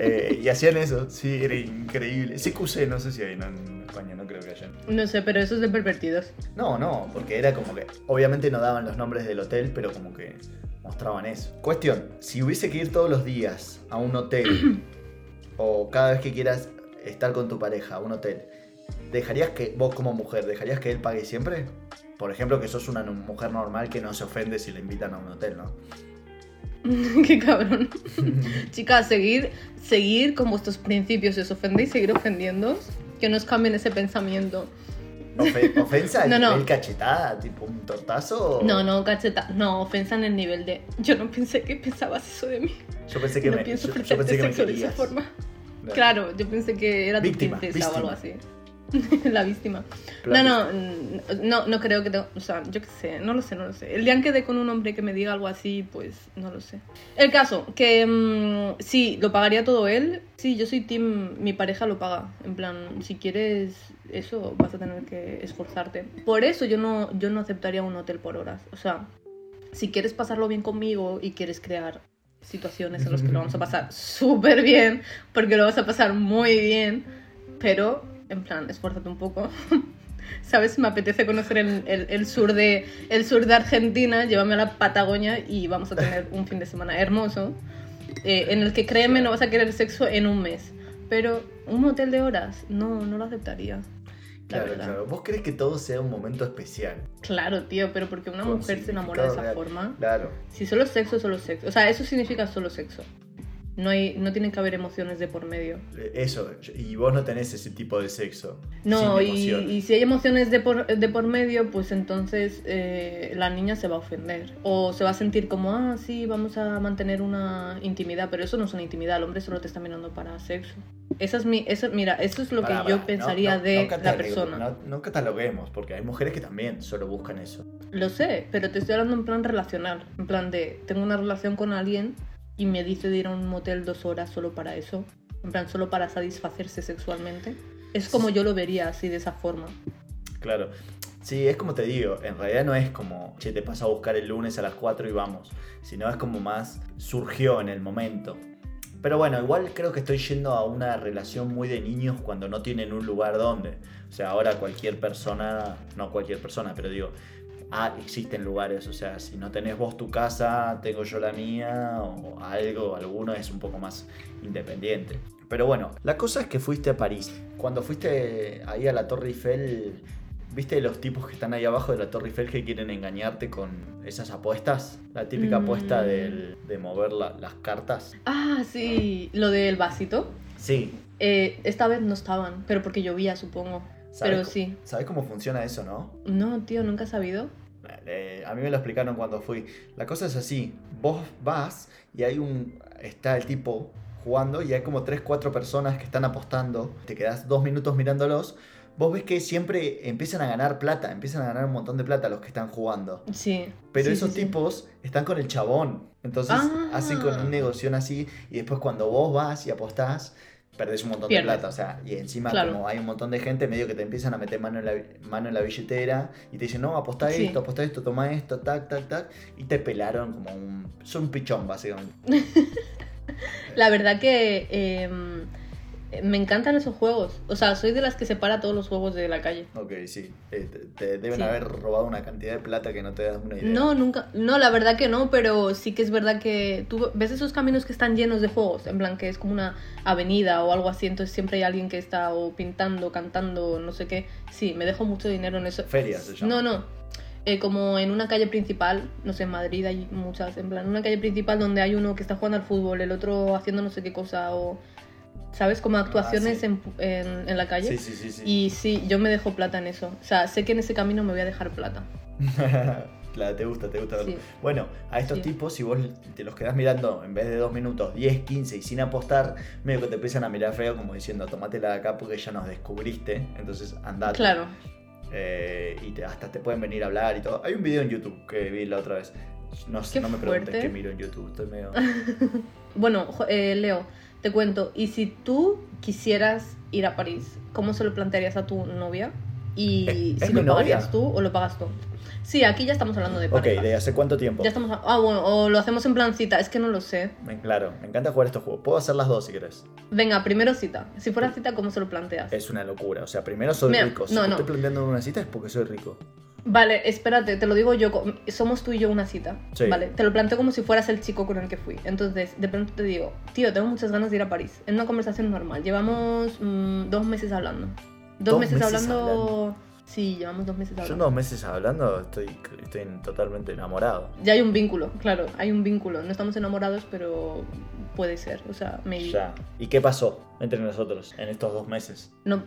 Eh, y hacían eso, sí, era increíble. CQC, no sé si hay, no, en España no creo que haya. No sé, pero eso es de pervertidos. No, no, porque era como que. Obviamente no daban los nombres del hotel, pero como que mostraban eso. Cuestión: si hubiese que ir todos los días a un hotel, <clears throat> o cada vez que quieras estar con tu pareja a un hotel, ¿dejarías que, vos como mujer, ¿dejarías que él pague siempre? Por ejemplo, que sos una mujer normal que no se ofende si le invitan a un hotel, ¿no? <laughs> Qué cabrón. <laughs> Chicas, seguir, seguir con vuestros principios. Si os ofendéis, seguir ofendiendo. Que no os cambien ese pensamiento. Ofe- ¿Ofensa? <laughs> No, no. ¿El cachetada? ¿Tipo un tortazo? o- No, no, cacheta. No, ofensa en el nivel de. Yo no pensé que pensabas eso de mí. Yo pensé que no me, pienso yo, yo pensé que me de esa forma. Claro, yo pensé que era tu Víctima, princesa o algo víctima. así. <laughs> La víctima. No, Plan- no, mm, no, no creo que... te- o sea, yo qué sé, no lo sé, no lo sé. El día en que dé con un hombre que me diga algo así, pues no lo sé. El caso, que mm, sí, lo pagaría todo él. Sí, yo soy team, mi pareja lo paga. En plan, si quieres eso, vas a tener que esforzarte. Por eso yo no, yo no aceptaría un hotel por horas. O sea, si quieres pasarlo bien conmigo y quieres crear situaciones en las que lo vamos a pasar súper bien, porque lo vas a pasar muy bien, pero en plan, esfuérzate un poco. <laughs> ¿Sabes? Me apetece conocer el, el- el sur de, Argentina, llévame a la Patagonia y vamos a tener un fin de semana hermoso, eh, en el que créeme no vas a querer sexo en un mes. Pero un motel de horas, no, no lo aceptaría. La Claro, verdad. claro. ¿Vos crees que todo sea un momento especial? Claro, tío, pero porque una Con mujer se enamora de esa real. forma. Claro. Si solo sexo, solo sexo. O sea, eso significa solo sexo. No, hay, no tienen que haber emociones de por medio. Eh, Eso. Y vos no tenés ese tipo de sexo. No, y, si hay emociones de por, de por medio, pues entonces eh, la niña se va a ofender. O se va a sentir como, ah, sí, vamos a mantener una intimidad, pero eso no es una intimidad, el hombre solo te está mirando para sexo. Esa es mi, eso, mira, eso es lo que yo pensaría no- no- de no la persona. No, no cataloguemos, porque hay mujeres que también solo buscan eso. Lo sé, pero te estoy hablando en plan relacional. En plan de, tengo una relación con alguien y me dice de ir a un motel dos horas solo para eso. En plan, solo para satisfacerse sexualmente. Es como yo lo vería así, de esa forma. Claro. Sí, es como te digo, en realidad no es como, che, te paso a buscar el lunes a las 4 y vamos, sino es como más surgió en el momento. Pero bueno, igual creo que estoy yendo a una relación muy de niños cuando no tienen un lugar donde. O sea, ahora cualquier persona, no cualquier persona, pero digo, ah, existen lugares, o sea, si no tenés vos tu casa, tengo yo la mía, o algo, alguno es un poco más independiente. Pero bueno, la cosa es que fuiste a París. Cuando fuiste ahí a la Torre Eiffel, ¿viste los tipos que están ahí abajo de la Torre Eiffel que quieren engañarte con esas apuestas? La típica Mm. apuesta del- de mover la- las cartas. Ah, sí, lo del vasito. Sí. Eh, esta vez no estaban, pero porque llovía, supongo. ¿Sabes Pero sí. ¿Sabes cómo funciona eso, no? No, tío, nunca he sabido. Eh, a mí me lo explicaron cuando fui. La cosa es así, vos vas y hay un... está el tipo jugando y hay como 3, 4 personas que están apostando. Te quedas dos minutos mirándolos. Vos ves que siempre empiezan a ganar plata, empiezan a ganar un montón de plata los que están jugando. Sí. Pero sí, esos sí, sí. tipos están con el chabón. Entonces Ah. hacen con un negocio así y después cuando vos vas y apostás, perdés un montón Pierdes. de plata. O sea, y encima Claro. como hay un montón de gente medio que te empiezan a meter mano en la, mano en la billetera y te dicen, no, apostá Sí. esto, apostá esto, toma esto, tac, tac, tac. Y te pelaron como un... Son un pichón, básicamente. <laughs> La verdad que em, Eh, Me encantan esos juegos. O sea, soy de las que separa todos los juegos de la calle. Ok, sí. Eh, te, te deben Sí. haber robado una cantidad de plata que no te das una idea. No, nunca. No, la verdad que no, pero sí que es verdad que tú ves esos caminos que están llenos de juegos, en plan que es como una avenida o algo así, entonces siempre hay alguien que está o pintando, cantando, no sé qué. Sí, me dejo mucho dinero en eso. Ferias se llama. No, no. Eh, como en una calle principal, no sé, en Madrid hay muchas, en plan, una calle principal donde hay uno que está jugando al fútbol, el otro haciendo no sé qué cosa, o, ¿sabes? Como actuaciones Ah, sí. en, en, en la calle. Sí, sí, sí. Y sí, yo me dejo plata en eso. O sea, sé que en ese camino me voy a dejar plata. <laughs> Claro, te gusta, te gusta verlo. Sí. Bueno, a estos Sí. tipos, si vos te los quedás mirando en vez de dos minutos, 10, 15 y sin apostar, medio que te empiezan a mirar feo como diciendo, tomátela de acá porque ya nos descubriste, entonces andate. Claro. Eh, y te- hasta te pueden venir a hablar y todo. Hay un video en YouTube que vi la otra vez. No, sé, no me preguntes fuerte. qué miro en YouTube, estoy medio... <laughs> Bueno, eh, Leo, te cuento. ¿Y si tú quisieras ir a París, cómo se lo plantearías a tu novia? Y ¿Es- si lo pagarías novia? tú o lo pagas tú. Sí, aquí ya estamos hablando de Ok, pareja. ¿de hace cuánto tiempo? Ya estamos. a- Ah, bueno, o lo hacemos en plan cita, es que no lo sé. Claro, me encanta jugar estos juegos. Puedo hacer las dos si querés. Venga, primero cita. Si fuera cita, ¿cómo se lo planteas? Es una locura. O sea, primero soy Mira, rico. Si no, no. estoy planteando una cita es porque soy rico. Vale, espérate, te lo digo yo. Somos tú y yo una cita. Sí. Vale, te lo planteo como si fueras el chico con el que fui. Entonces, de pronto te digo, tío, tengo muchas ganas de ir a París. En una conversación normal. Llevamos mm, dos meses hablando. Dos, ¿Dos meses, meses hablando... hablando? Sí, llevamos dos meses Yo hablando. dos meses hablando estoy, estoy totalmente enamorado. Ya hay un vínculo, claro, hay un vínculo. No estamos enamorados, pero puede ser. O sea, maybe. Ya. ¿Y qué pasó entre nosotros en estos dos meses? No,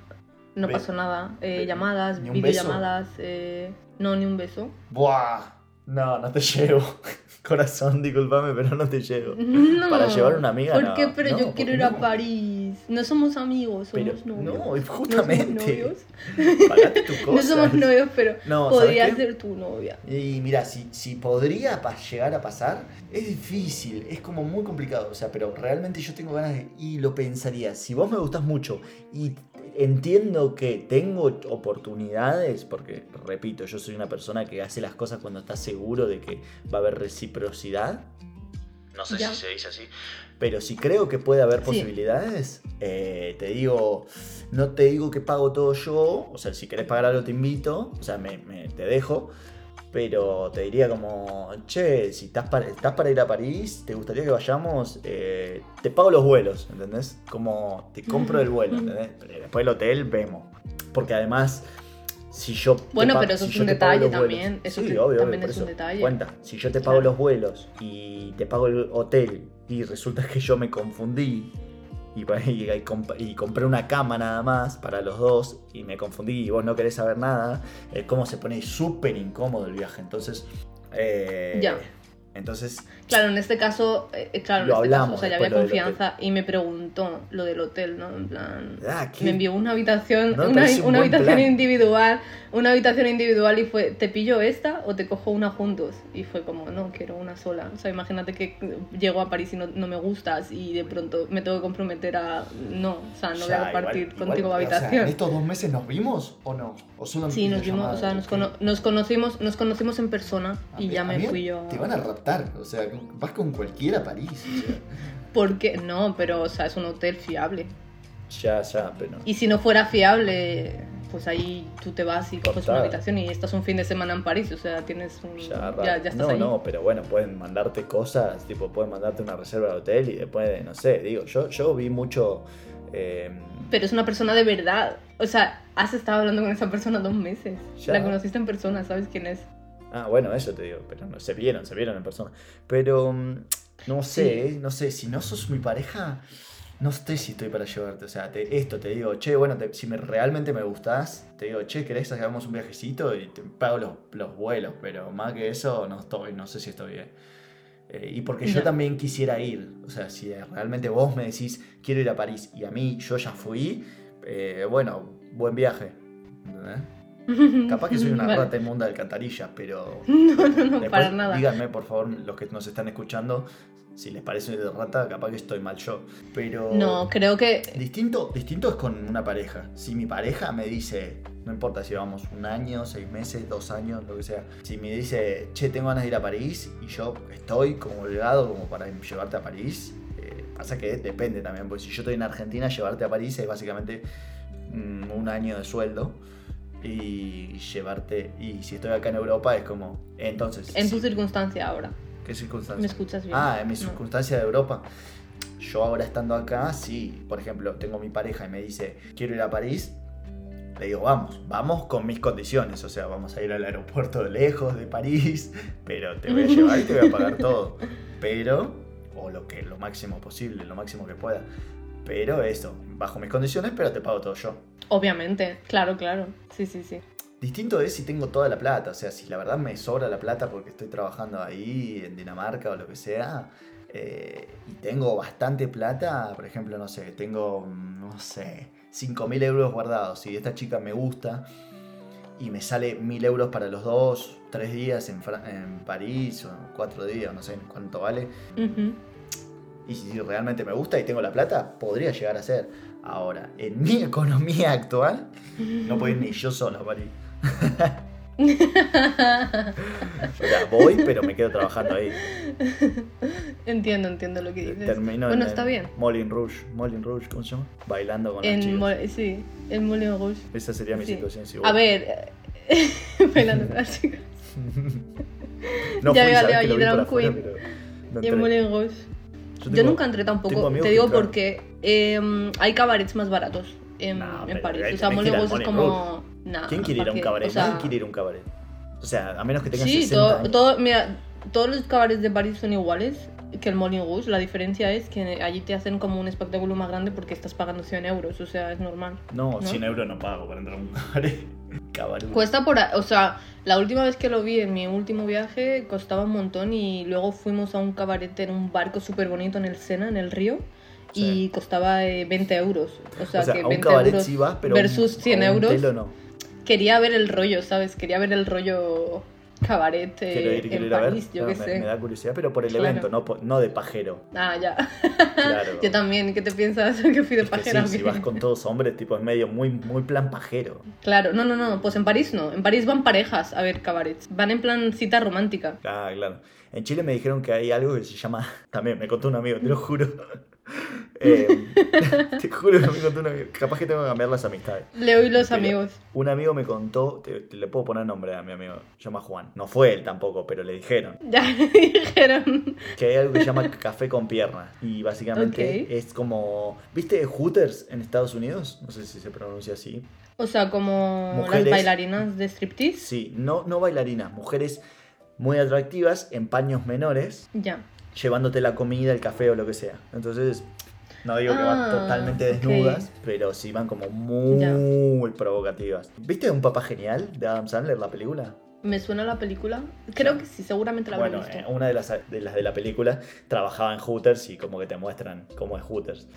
no pasó nada. Eh, llamadas, ¿ni un videollamadas. eh, no, ni un beso. ¡Buah! No, no te <laughs> llevo. Corazón, discúlpame, pero no te llevo. No. Para llevar una amiga, ¿Por no. qué? Pero No, yo ¿por quiero ir a no? París. No somos amigos, Pero, somos novios. no, No somos justamente. novios. <laughs> No somos novios, pero No, ¿sabes podría ser tu novia. Y mira, si, si podría llegar a pasar, es difícil, es como muy complicado. O sea, pero realmente yo tengo ganas de. Y lo pensaría. Si vos me gustás mucho y entiendo que tengo oportunidades, porque repito, yo soy una persona que hace las cosas cuando está seguro de que va a haber reciprocidad. No sé Ya. si se dice así. Pero si creo que puede haber Sí. posibilidades, eh, te digo, no te digo que pago todo yo, o sea, si querés pagar algo te invito, o sea, me, me- te dejo, pero te diría como, che, si estás para, estás para ir a París, te gustaría que vayamos, Eh, te pago los vuelos, ¿entendés? Como te compro el vuelo, ¿entendés? Pero después el hotel vemos, porque además... Si yo Bueno, pero eso si es un detalle vuelos- también, eso Sí, te- obvio, también obvio, es un detalle. Cuenta, si yo te pago Claro. los vuelos y te pago el hotel y resulta que yo me confundí y, y- y y compré una cama nada más para los dos y me confundí y vos no querés saber nada, es como se pone súper incómodo el viaje. Entonces, eh. Entonces, Claro, en este caso, eh, eh, claro, en Lo este caso, hablamos o sea, ya había confianza y me preguntó lo del hotel, ¿no? En plan, ah, me envió una habitación, No, una, un habitación plan. individual, una habitación individual y fue, ¿te pillo esta o te cojo una juntos? Y fue como, no, quiero una sola. O sea, imagínate que llego a París y no, no me gustas y de pronto me tengo que comprometer a, no, o sea, no voy Ya, a compartir igual- contigo igual, o sea, habitación. ¿En estos dos meses nos vimos o no? ¿O solo Sí, nos vimos, o sea, nos, cono- nos conocimos, nos conocimos en persona A y mí- ya me mí fui yo. a- Te van a o sea, vas con cualquiera a París. o sea. Porque no, pero o sea, es un hotel fiable. ya, ya, pero... Y si no fuera fiable, pues ahí tú te vas y coges una habitación y estás un fin de semana en París, o sea, tienes un... Ya, Ya, ya, estás no, ahí. no, pero bueno, pueden mandarte cosas, tipo, pueden mandarte una reserva de hotel y después, no sé, digo, yo, yo vi mucho... eh, Pero es una persona de verdad. O sea, has estado hablando con esa persona dos meses. Ya. La conociste en persona, sabes quién es. Ah, bueno, eso te digo, pero no, se vieron, se vieron en persona. Pero, mm, no sé, eh, no sé, si no sos mi pareja, no sé si estoy para llevarte. O sea, te- esto te digo, che, bueno, te- si me, realmente me gustás, te digo, che, ¿querés que hagamos un viajecito? Y te pago los, los vuelos, pero más que eso, no estoy, no sé si estoy bien. Eh, y porque yo también quisiera ir. O sea, si realmente vos me decís, quiero ir a París, y a mí yo ya fui, eh, bueno, buen viaje. <laughs> Capaz que soy una Vale. rata inmunda de alcantarilla, pero. <laughs> No, no, no, después para nada. Díganme, por favor, los que nos están escuchando, si les parece de rata, capaz que estoy mal yo. Pero. No, creo que... Distinto, distinto es con una pareja. Si mi pareja me dice, no importa si vamos un año, seis meses, dos años, lo que sea. Si me dice, che, tengo ganas de ir a París y yo estoy como obligado como para llevarte a París, eh, Pasa que depende también, porque si yo estoy en Argentina, llevarte a París es básicamente mm, un año de sueldo. Y llevarte. Y si estoy acá en Europa es como. Entonces. En tu sí. circunstancia ahora. ¿Qué circunstancia? ¿Me escuchas bien? Ah, en mi No. circunstancia de Europa. Yo ahora estando acá, sí. Por ejemplo, tengo mi pareja y me dice, quiero ir a París. Le digo, vamos, vamos con mis condiciones. O sea, vamos a ir al aeropuerto de lejos de París, pero te voy a llevar y te voy a pagar todo. <laughs> Pero, o lo que lo máximo posible, lo máximo que pueda. Pero eso, bajo mis condiciones, pero te pago todo yo. Obviamente, claro, claro. Sí, sí, sí. Distinto es si tengo toda la plata, o sea, si la verdad me sobra la plata porque estoy trabajando ahí en Dinamarca o lo que sea, eh, y tengo bastante plata, por ejemplo, no sé, tengo, no sé, 5.000 euros guardados y esta chica me gusta y me sale 1.000 euros para los dos, tres días en, Fra- en París o cuatro días, no sé cuánto vale, Ujú. Y si realmente me gusta y tengo la plata, podría llegar a ser. Ahora, en mi <laughs> economía actual, no puedo ir ni yo solo a París. O sea, voy, pero me quedo trabajando ahí. Entiendo, entiendo lo que dices. Termino bueno, en está el bien. Moulin Rouge. Moulin Rouge, ¿cómo se llama? Bailando con las En chicas. Mo- sí, en Moulin Rouge. Esa sería mi sí. situación. si A ver, <laughs> bailando con las chicas. <laughs> no ya fui, sabes que lo vi por afuera, pero no Y en Moulin Rouge. Yo, tengo- nunca entré tampoco. Te digo porque eh, hay cabarets más baratos en, París. O sea, Rouge es como. Nah, ¿Quién quiere ir a un cabaret? o sea, Nadie quiere ir a un cabaret. O sea, a menos que tengas Sí, 60 todo, años. todo- mira, todos los cabarets de París son iguales que el Moulin Rouge. La diferencia es que allí te hacen como un espectáculo más grande porque estás pagando 100 euros. O sea, es normal. No, ¿no? 100 euros no pago para entrar a un <laughs> cabaret. Cabaret. Cuesta por... O sea, la última vez que lo vi en mi último viaje costaba un montón y luego fuimos a un cabaret en un barco súper bonito en el Sena, en el río. Y Sí. costaba eh, 20 euros. O sea, o sea, que a un 20 cabaret euros sí vas, pero un- versus 100 a un euros. telo no. Quería ver el rollo, ¿sabes? Quería ver el rollo cabaret Quiero ir, en quiero ir a ver. París, yo No, qué me, sé. me da curiosidad, pero por el Claro. evento, no, no de pajero. Ah, ya. Claro. <laughs> Yo también, ¿qué te piensas <laughs> que fui de Es que pajera? sí, si vas con todos hombres, tipo, es medio muy, muy plan pajero. Claro, no, no, no, pues en París no. En París van parejas a ver cabarets. Van en plan cita romántica. Ah, claro. En Chile me dijeron que hay algo que se llama. <laughs> También me contó un amigo, te lo juro. Eh, <laughs> te juro que me contó un amigo. Capaz que tengo que cambiar las amistades. Leo y los Pero amigos. Un amigo me contó, te, te le puedo poner nombre a mi amigo, se llama Juan. No fue él tampoco, pero le dijeron <laughs> Ya dijeron. que hay algo que se llama café con piernas. Y básicamente es como. ¿Viste Hooters en Estados Unidos? No sé si se pronuncia así. O sea, como Mujeres. las bailarinas de striptease. Sí, no, no bailarinas, mujeres muy atractivas en paños menores, Ya. Llevándote la comida, el café o lo que sea. Entonces, no digo que van Ah, totalmente desnudas, pero sí van como muy provocativas. ¿Viste Un Papá Genial de Adam Sandler, la película? ¿Me suena la película? Creo que sí, seguramente la Bueno, visto. eh, una de las, de las de la película trabajaba en Hooters y como que te muestran cómo es Hooters.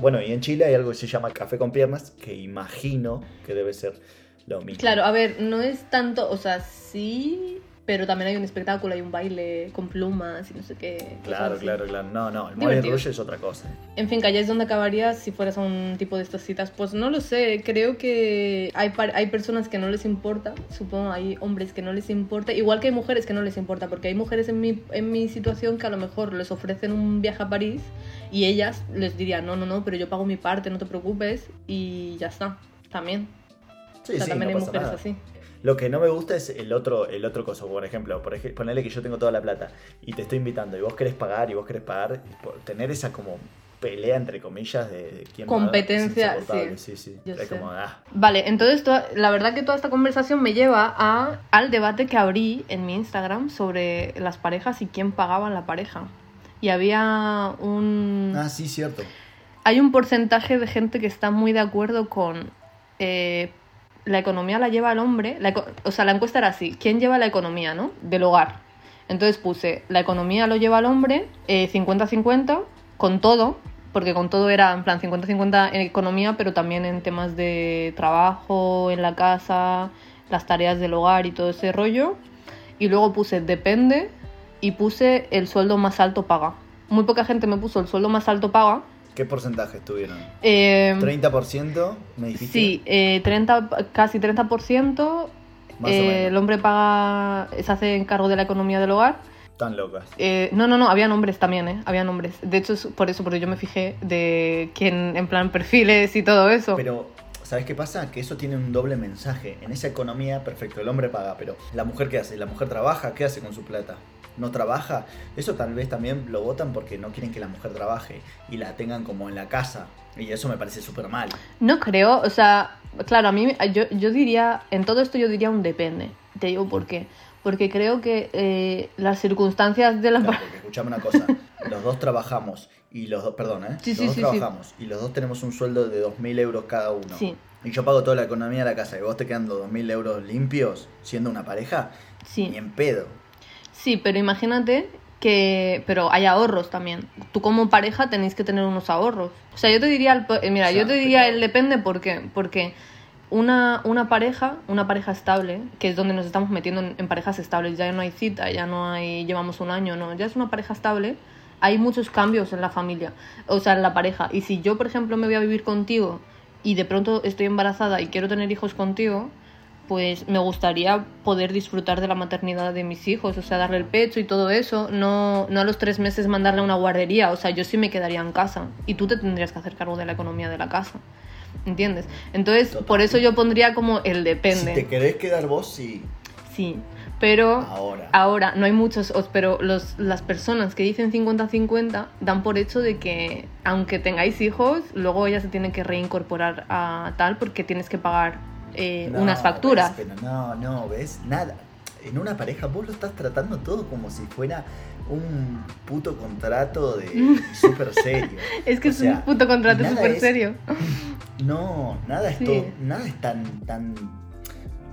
Bueno, y en Chile hay algo que se llama café con piernas, que imagino que debe ser lo mismo. Claro, a ver, no es tanto, o sea, sí, pero también hay un espectáculo, hay un baile con plumas y no sé qué. Claro, claro, claro. No, no, el Moulin. Rouge es otra cosa. En fin, que allá es donde acabarías si fueras a un tipo de estas citas. Pues no lo sé, creo que hay, hay personas que no les importa, supongo hay hombres que no les importa, igual que hay mujeres que no les importa, porque hay mujeres en mi, en mi situación que a lo mejor les ofrecen un viaje a París y ellas les dirían, no, no, no, pero yo pago mi parte, no te preocupes y ya está, también. Sí, o sea, sí, también no hay mujeres nada. así. Lo que no me gusta es el otro, el otro coso, por ejemplo, por ej- ponerle que yo tengo toda la plata y te estoy invitando y vos querés pagar y vos querés pagar, por tener esa como pelea entre comillas de, de quién Competencia, sí, sí. Yo es sé. como, ah, Vale, entonces toda- la verdad que toda esta conversación me lleva a, al debate que abrí en mi Instagram sobre las parejas y quién pagaba la pareja. Y había un... ah, sí, cierto. Hay un porcentaje de gente que está muy de acuerdo con... eh, la economía la lleva el hombre. la o sea, la encuesta era así. ¿Quién lleva la economía, no? Del hogar. Entonces puse, la economía lo lleva el hombre, eh, 50-50, con todo, porque con todo era en plan 50-50 en economía, pero también en temas de trabajo, en la casa, las tareas del hogar y todo ese rollo. Y luego puse depende y puse el sueldo más alto paga. Muy poca gente me puso el sueldo más alto paga. ¿Qué porcentaje tuvieron? Eh, ¿30% me dijiste? sí, eh, 30, casi 30%. Más o eh, el hombre paga, se hace cargo de la economía del hogar. Tan locas. Eh, no, no, no, había nombres también, ¿eh? Había nombres. De hecho, es por eso, porque yo me fijé de quién, en plan, perfiles y todo eso. Pero, ¿sabes qué pasa? Que eso tiene un doble mensaje. En esa economía, perfecto, el hombre paga, pero ¿la mujer qué hace? ¿La mujer trabaja? ¿Qué hace con su plata? ¿No trabaja? Eso tal vez también lo votan porque no quieren que la mujer trabaje y la tengan como en la casa. Y eso me parece súper mal. No creo, o sea, claro, a mí, yo, yo diría, en todo esto yo diría un depende. Te digo por qué. Porque creo que eh, las circunstancias de la... Claro, porque escuchame una cosa, los dos trabajamos y los dos, perdón, ¿eh? Sí, los sí, dos sí, trabajamos y los dos tenemos un sueldo de 2.000 euros cada uno. Sí. Y yo pago toda la economía de la casa y vos te quedando 2.000 euros limpios siendo una pareja, Sí. ni en pedo. Sí, pero imagínate que... Pero hay ahorros también. Tú como pareja tenéis que tener unos ahorros. O sea, yo te diría... el eh, Mira, O sea, yo te diría pero- el depende ¿por qué? Porque una, una pareja, una pareja estable, que es donde nos estamos metiendo en, en parejas estables, ya no hay cita, ya no hay... Llevamos un año, no, ya es una pareja estable. Hay muchos cambios en la familia, o sea, en la pareja. Y si yo, por ejemplo, me voy a vivir contigo y de pronto estoy embarazada y quiero tener hijos contigo, pues me gustaría poder disfrutar de la maternidad de mis hijos, o sea, darle el pecho y todo eso, no, no a los tres meses mandarle a una guardería, o sea, yo sí me quedaría en casa y tú te tendrías que hacer cargo de la economía de la casa, ¿entiendes? Entonces, por eso yo pondría como el depende, Si te querés quedar vos, sí. sí, pero Ahora. ahora no hay muchos, os- pero los, las personas que dicen 50-50 dan por hecho de que aunque tengáis hijos, luego ella se tiene que reincorporar a tal porque tienes que pagar eh, No, unas facturas. ves, pero no, no, ¿ves? Nada. En una pareja vos lo estás tratando todo como si fuera un puto contrato de <laughs> súper serio. Es que O es sea, un puto contrato súper serio. <laughs> No, nada es Sí. todo, nada es tan, tan.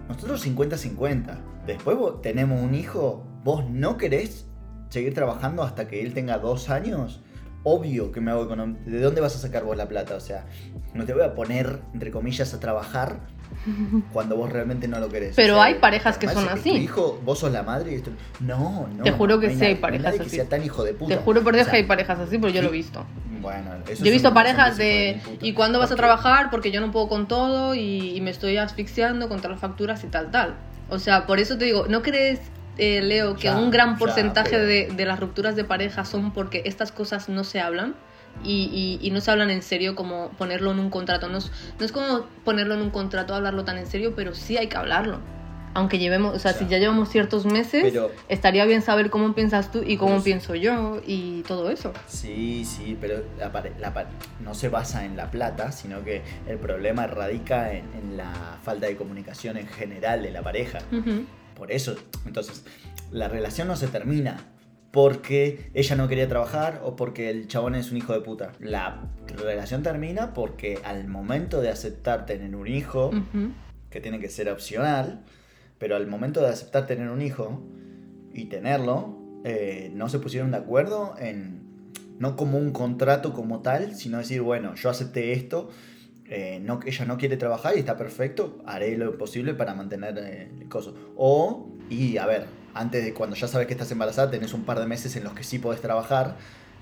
Nosotros 50-50. Después vos tenemos un hijo, vos no querés seguir trabajando hasta que él tenga dos años. Obvio que me hago econom- ¿De dónde vas a sacar vos la plata? O sea, no te voy a poner, entre comillas, a trabajar <laughs> cuando vos realmente no lo querés. Pero O sea, hay parejas que son si tu así. hijo, vos sos la madre y esto. No, no. Te juro que no sí hay na- parejas así. que sea tan hijo de puta. Te juro por Dios O sea, que hay parejas así, pero yo lo he visto. Bueno, eso Yo he visto parejas de. ¿y cuándo vas a Porque- trabajar? Porque yo no puedo con todo y, y me estoy asfixiando con todas las facturas y tal, tal. O sea, por eso te digo, ¿no crees, eh, Leo, que Ya, un gran ya, porcentaje pero- de, de las rupturas de pareja son porque estas cosas no se hablan? Y, y- y no se hablan en serio como ponerlo en un contrato. No es, no es como ponerlo en un contrato, hablarlo tan en serio, pero sí hay que hablarlo. Aunque llevemos, o sea, si ya llevamos ciertos meses, Pero- estaría bien saber cómo piensas tú y cómo sí. pienso yo y todo eso. Sí, sí, pero la la no se basa en la plata, sino que el problema radica en, en la falta de comunicación en general de la pareja. Ujú. Por eso, entonces, la relación no se termina porque ella no quería trabajar o porque el chabón es un hijo de puta. La relación termina porque al momento de aceptar tener un hijo, que tiene que ser opcional, pero al momento de aceptar tener un hijo y tenerlo, eh, no se pusieron de acuerdo en, no como un contrato como tal, sino decir, bueno, yo acepté esto, eh, no, ella no quiere trabajar y está perfecto, haré lo posible para mantener eh, el coso. O, y a ver, antes de cuando ya sabes que estás embarazada, tenés un par de meses en los que sí podés trabajar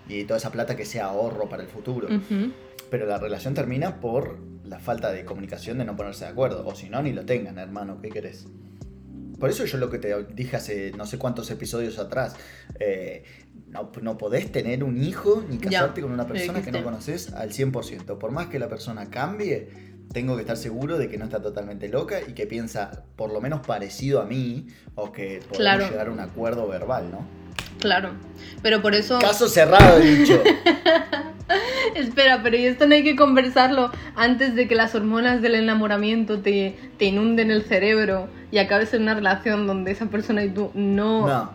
y toda esa plata que sea ahorro para el futuro. Ujú. Pero la relación termina por la falta de comunicación, de no ponerse de acuerdo. O si no, ni lo tengan, hermano, ¿qué querés? Por eso yo lo que te dije hace no sé cuántos episodios atrás, eh, no, no podés tener un hijo ni Ya, casarte con una persona que no conoces al 100%. Por más que la persona cambie, tengo que estar seguro de que no está totalmente loca y que piensa por lo menos parecido a mí o que podemos Claro. llegar a un acuerdo verbal, ¿no? Claro. Pero por eso... Caso cerrado, he dicho. <laughs> Espera, pero y esto no hay que conversarlo antes de que las hormonas del enamoramiento te, te inunden el cerebro y acabes en una relación donde esa persona y tú no... No.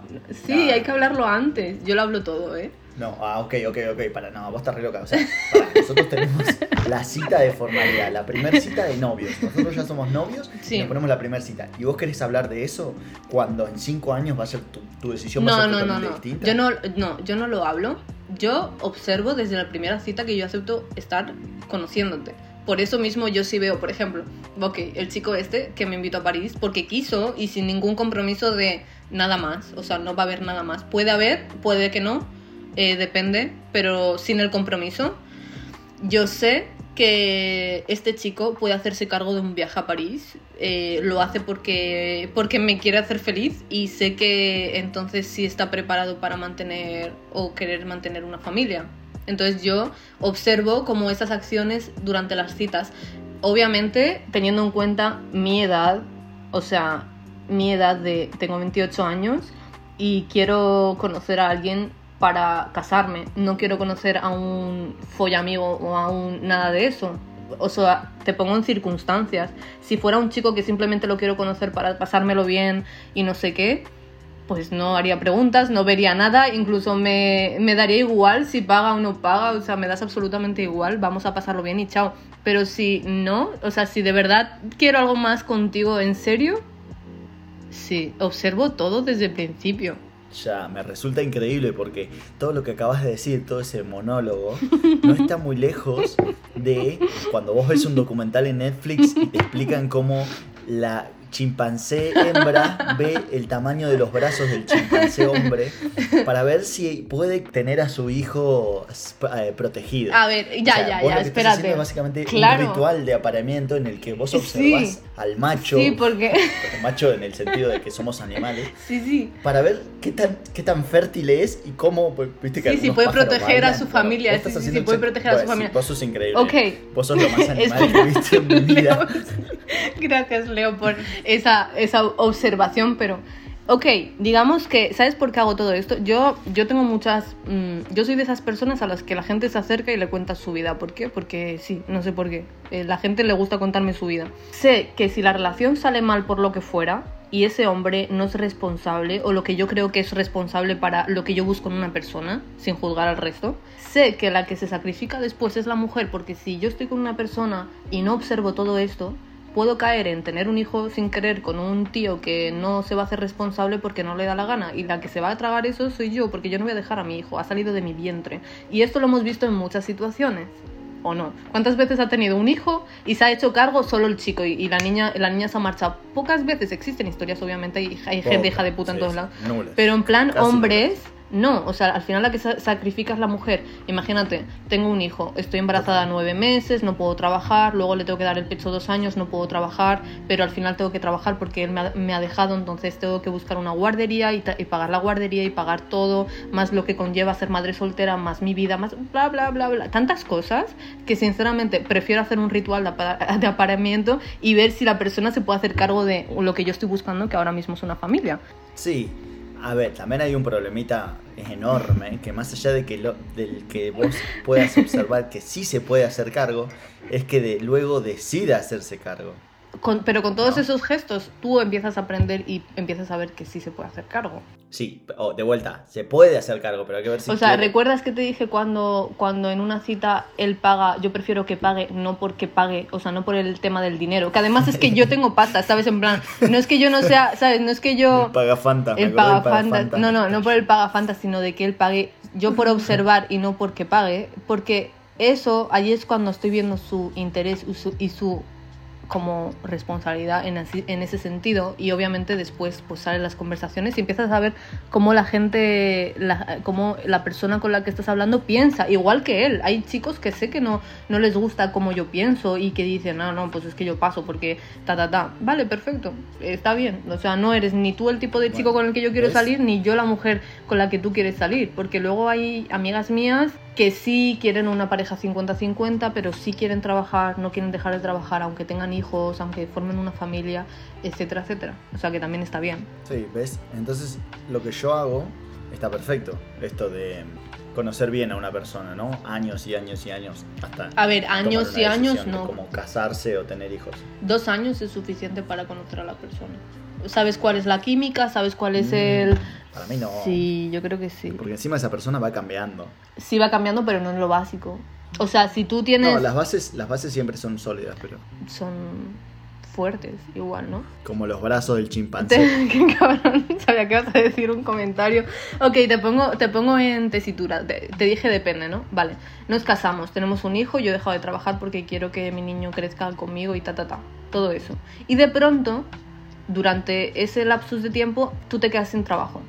Sí, No. hay que hablarlo antes. Yo lo hablo todo, ¿eh? No, ah, ok, ok, ok, para, no, vos estás re loca. O sea, para, <laughs> nosotros tenemos la cita de formalidad, la primera cita de novios. Nosotros ya somos novios Sí. y nos ponemos la primera cita. ¿Y vos querés hablar de eso cuando en cinco años va a ser tu, tu decisión va a No, ser no, no, totalmente no. distinta? Yo no, no. Yo no lo hablo. Yo observo desde la primera cita que yo acepto estar conociéndote. Por eso mismo yo sí veo, por ejemplo, ok, el chico este que me invitó a París porque quiso y sin ningún compromiso de nada más. O sea, no va a haber nada más. Puede haber, puede que no, eh, depende, pero sin el compromiso. Yo sé que este chico puede hacerse cargo de un viaje a París. Eh, lo hace porque, porque me quiere hacer feliz y sé que entonces sí está preparado para mantener o querer mantener una familia. Entonces yo observo como esas acciones durante las citas. Obviamente teniendo en cuenta mi edad, o sea, mi edad de... Tengo 28 años y quiero conocer a alguien para casarme. No quiero conocer a un follamigo o a un nada de eso. O sea, te pongo en circunstancias. Si fuera un chico que simplemente lo quiero conocer para pasármelo bien y no sé qué, pues no haría preguntas, no vería nada, incluso me, me daría igual si paga o no paga, o sea, me das absolutamente igual, vamos a pasarlo bien y chao. Pero si no, o sea, si de verdad quiero algo más contigo en serio, sí, observo todo desde el principio ya me resulta increíble porque todo lo que acabas de decir, todo ese monólogo, <laughs> no está muy lejos de cuando vos ves un documental en Netflix y te explican cómo la chimpancé hembra ve el tamaño de los brazos del chimpancé hombre para ver si puede tener a su hijo eh, protegido. A ver, ya, ya, ya, espérate. Es básicamente un ritual de apareamiento en el que vos observás al macho. Sí, porque. <laughs> macho en el sentido de que somos animales. <laughs> Sí, sí. Para ver qué tan, qué tan fértil es y cómo, pues, viste que Sí, sí, puede proteger a su familia. Sí, sí, sí, puede proteger a su familia. vos sos increíble. Ok. Vos sos lo más <laughs> animal que viste en mi vida. Gracias, Leo, por esa, esa observación, pero... Ok, digamos que, ¿sabes por qué hago todo esto? Yo, yo tengo muchas... Mm, yo soy de esas personas a las que la gente se acerca y le cuenta su vida. ¿Por qué? Porque sí, no sé por qué. Eh, la gente le gusta contarme su vida. Sé que si la relación sale mal por lo que fuera, y ese hombre no es responsable, o lo que yo creo que es responsable para lo que yo busco en una persona, sin juzgar al resto, sé que la que se sacrifica después es la mujer, porque si yo estoy con una persona y no observo todo esto, puedo caer en tener un hijo sin querer con un tío que no se va a hacer responsable porque no le da la gana y la que se va a tragar eso soy yo porque yo no voy a dejar a mi hijo, ha salido de mi vientre. Y esto lo hemos visto en muchas situaciones. ¿O no? ¿Cuántas veces ha tenido un hijo y se ha hecho cargo solo el chico y, la niña la niña se ha marchado? Pocas veces existen historias, obviamente, hay, hay gente hija de puta en todos lados. pero en plan, hombres no, o sea, al final la que sacrifica es la mujer. Imagínate, tengo un hijo, estoy embarazada nueve meses, no puedo trabajar, luego le tengo que dar el pecho dos años, no puedo trabajar, pero al final tengo que trabajar porque él me ha, dejado, entonces tengo que buscar una guardería y, pagar la guardería y pagar todo, más lo que conlleva ser madre soltera, más mi vida, más bla, bla, bla, bla. Tantas cosas que sinceramente prefiero hacer un ritual de, de apareamiento y ver si la persona se puede hacer cargo de lo que yo estoy buscando, que ahora mismo es una familia. Sí, a ver, también hay un problemita enorme, que más allá de que lo, del que vos puedas observar que sí se puede hacer cargo, es que de, luego decida hacerse cargo pero con todos esos gestos tú empiezas a aprender y empiezas a ver que sí se puede hacer cargo. Sí, de vuelta, se puede hacer cargo, pero hay que ver si... O sea, ¿recuerdas que te dije cuando, cuando en una cita él paga, yo prefiero que pague, no porque pague, o sea, no por el tema del dinero? Que además es que yo tengo <laughs> patas, ¿sabes? En plan, no es que yo no sea, ¿sabes? No es que yo... El paga Fanta. El paga, Fanta. No, no, no por el paga Fanta, sino de que él pague, yo por <laughs> observar y no porque pague, porque eso, ahí es cuando estoy viendo su interés y su como responsabilidad en, en, ese sentido y obviamente después pues salen las conversaciones y empiezas a ver cómo la gente, la, cómo la persona con la que estás hablando piensa, igual que él. Hay chicos que sé que no, no les gusta como yo pienso y que dicen, no, no, pues es que yo paso porque ta, ta, ta. Vale, perfecto, está bien. O sea, no eres ni tú el tipo de chico con el que yo quiero salir, ni yo la mujer con la que tú quieres salir, porque luego hay amigas mías que sí quieren una pareja 50-50, pero sí quieren trabajar, no quieren dejar de trabajar, aunque tengan hijos, aunque formen una familia, etcétera, etcétera. O sea que también está bien. Sí, ¿ves? Entonces lo que yo hago está perfecto. Esto de conocer bien a una persona, ¿no? Años y años y años hasta... A ver, años y años no. Como casarse o tener hijos. Dos años es suficiente para conocer a la persona. Sabes cuál es la química, sabes cuál es mm. el para mí no. Sí, yo creo que sí. Porque encima esa persona va cambiando. Sí, va cambiando, pero no es lo básico. O sea, si tú tienes... No, las bases, las bases siempre son sólidas, pero... Son fuertes, igual, ¿no? Como los brazos del chimpancé. <laughs> Qué cabrón, sabía que ibas a decir un comentario. Ok, te pongo, te pongo en tesitura. Te, te, dije depende, ¿no? Vale, nos casamos, tenemos un hijo, yo he dejado de trabajar porque quiero que mi niño crezca conmigo y ta, ta, ta. Todo eso. Y de pronto, durante ese lapsus de tiempo, tú te quedas sin trabajo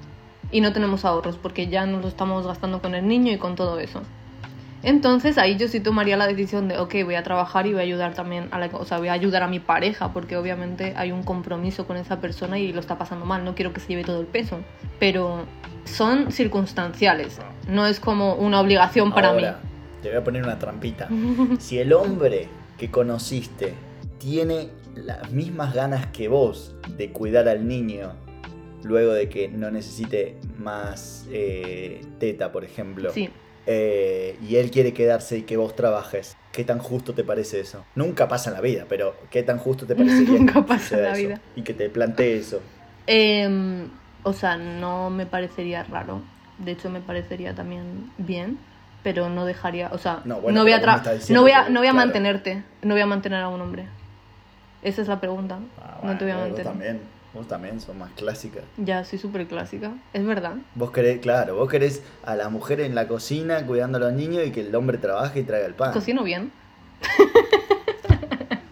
y no tenemos ahorros porque ya nos lo estamos gastando con el niño y con todo eso. Entonces ahí yo sí tomaría la decisión de, ok, voy a trabajar y voy a ayudar también a la, o sea, voy a ayudar a mi pareja, porque obviamente hay un compromiso con esa persona y lo está pasando mal, no quiero que se lleve todo el peso, pero son circunstanciales, no es como una obligación para Ahora, Te voy a poner una trampita. Si el hombre que conociste tiene las mismas ganas que vos de cuidar al niño luego de que no necesite más eh, teta, por ejemplo. Sí, eh, y él quiere quedarse y que vos trabajes, ¿qué tan justo te parece eso? Nunca pasa en la vida, pero ¿qué tan justo te parece <laughs> Nunca pasa en la vida. Y que te plantee eso. Em, o sea, no me parecería raro, de hecho me parecería también bien. Pero no dejaría, o sea, No, voy a no voy a, no voy a claro. mantenerte, no voy a mantener a un hombre. Esa es la pregunta. Ah, no te voy a. Vos también, vos también sos más clásica. Ya, soy súper clásica. Es verdad. Vos querés, claro, vos querés a la mujer en la cocina cuidando a los niños y que el hombre trabaje y traiga el pan. Cocino bien.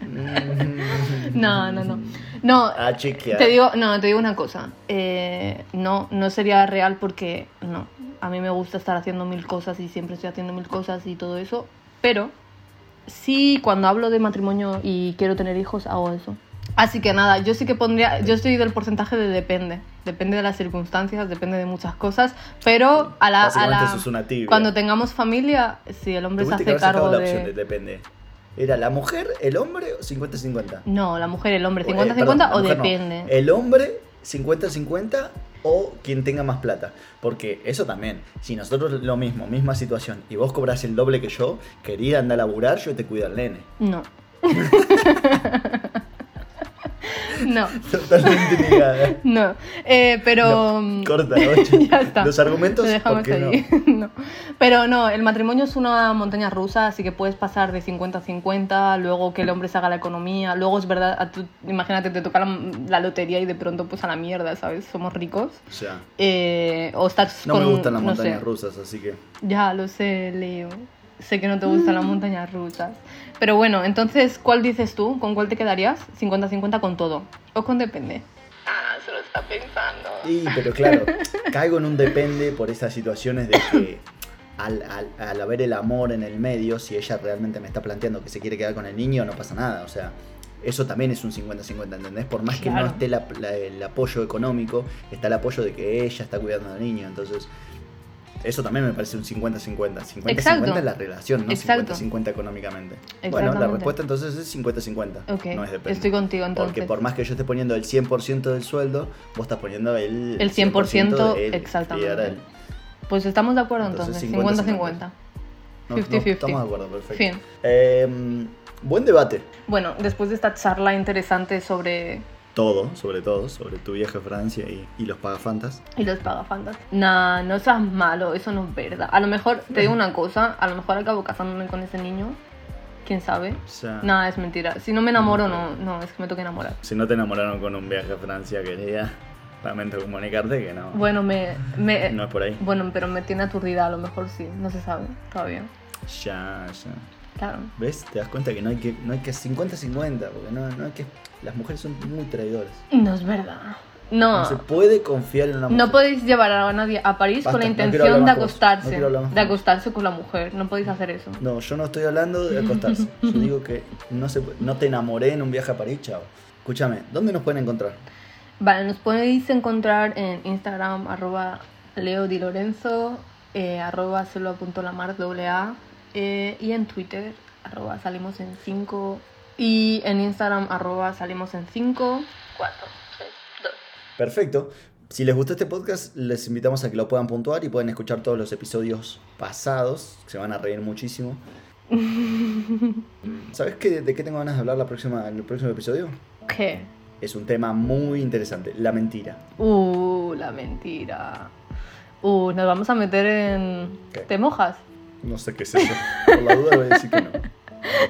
Mm. No, no, no. No, A te digo, no, te digo una cosa. Eh, no, no sería real porque no. A mí me gusta estar haciendo mil cosas y siempre estoy haciendo mil cosas y todo eso. Pero sí, cuando hablo de matrimonio y quiero tener hijos, hago eso. Así que nada, yo sí que pondría, yo estoy del porcentaje de depende. Depende de las circunstancias, depende de muchas cosas. Pero a la, a la sos una tibia. cuando tengamos familia, si el hombre se hace cargo la opción de... de depende. ¿Era la mujer, el hombre o 50-50? No, la mujer, el hombre, Eh, 50-50 perdón, la o no. depende. El hombre 50-50 o quien tenga más plata. Porque eso también, si nosotros lo mismo, misma situación, y vos cobras el doble que yo, quería andar a laburar, yo te cuido al nene. No. <laughs> <laughs> no, Totalmente negada. <laughs> no. Eh, pero. No, corta, <laughs> ocho. ya está. Los argumentos, Lo dejamos ¿por qué ahí. no. Pero no, el matrimonio es una montaña rusa, así que puedes pasar de 50 a 50, luego que el hombre se haga la economía, luego es verdad, a imagínate, te toca la, la lotería y de pronto pues a la mierda, ¿sabes? Somos ricos. O sea, Eh, o estás no con, me gustan las montañas sé. rusas, así que... Ya lo sé, Leo. Sé que no te gustan las montañas rusas. Pero bueno, entonces, ¿cuál dices tú? ¿Con cuál te quedarías? 50-50 con todo. ¿O con depende? Ah, se lo está pensando. Y, pero claro, caigo en un depende por esas situaciones de que al, al- al haber el amor en el medio, si ella realmente me está planteando que se quiere quedar con el niño, no pasa nada. O sea, eso también es un 50-50, ¿entendés? Por más que no Claro. esté la- la- el apoyo económico, está el apoyo de que ella está cuidando al niño. Entonces, eso también me parece un 50-50. 50-50 Exacto. es la relación, no Exacto. 50-50 económicamente. Bueno, la respuesta entonces es 50-50. Ok, no es depende. estoy contigo entonces. Porque por más que yo esté poniendo el 100% del sueldo, vos estás poniendo el, El 100% de él, exactamente. él. Pues estamos de acuerdo Entonces, entonces. 50-50. 50-50. No, no, 50-50. estamos de acuerdo, perfecto. Fin. Eh, buen debate. Bueno, después de esta charla interesante sobre... Todo, sobre todo, sobre tu viaje a Francia y, y los pagafantas. Y los pagafantas. Nah, no seas malo, eso no es verdad. A lo mejor, te digo una cosa, a lo mejor acabo casándome con ese niño. ¿Quién sabe? O sea, Nada, es mentira. Si no me enamoro, no, no, es que me toque enamorar. si no te enamoraron con un viaje a Francia, querida, lamento comunicarte que no, Bueno, me, me no es por ahí. bueno, pero me tiene aturdida, a lo mejor sí, no se sabe todavía. Ya, ya. Claro. ¿Ves? Te das cuenta que no hay que, no hay que 50-50, porque no, no hay que. Las mujeres son muy traidoras. No es verdad. No. No se puede confiar en una mujer. No podéis llevar a nadie a París Basta, con la intención de no acostarse. de acostarse con la mujer. No podéis hacer eso. No, yo no estoy hablando de acostarse. <laughs> Yo digo que no, se, no te enamoré en un viaje a París, chao. Escúchame, ¿dónde nos pueden encontrar? Vale, nos podéis encontrar en Instagram, arroba Leo Di Lorenzo, eh, arroba solo.lamar, doble A, eh, y en Twitter, arroba salimos en 5, y en Instagram, arroba salimos en 5, 4, 3, 2. Perfecto. Si les gustó este podcast, les invitamos a que lo puedan puntuar y pueden escuchar todos los episodios pasados. Se van a reír muchísimo. <laughs> ¿Sabes qué, de qué tengo ganas de hablar la próxima, en el próximo episodio? ¿Qué? Es un tema muy interesante, la mentira. Uh, la mentira. Uh, nos vamos a meter en... ¿Qué? ¿Te mojas? No sé qué es eso. Por la duda voy a decir que no. <laughs>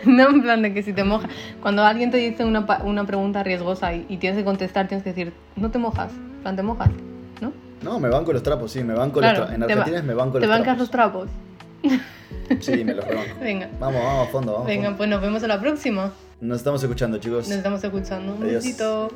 No, en plan de que si te mojas. Cuando alguien te dice una, una pregunta riesgosa y, y tienes que contestar, tienes que decir, no te mojas. En plan, te mojas, ¿no? No, me banco los trapos, sí, me banco Claro, los trapos. En te Argentina es me banco ¿Te los bancas los trapos. trapos? <laughs> Sí, me los rebanco. <laughs> Venga. Vamos, vamos a fondo, vamos. a Venga, fondo. pues nos vemos en la próxima. Nos estamos escuchando, chicos. Nos estamos escuchando. Un besito.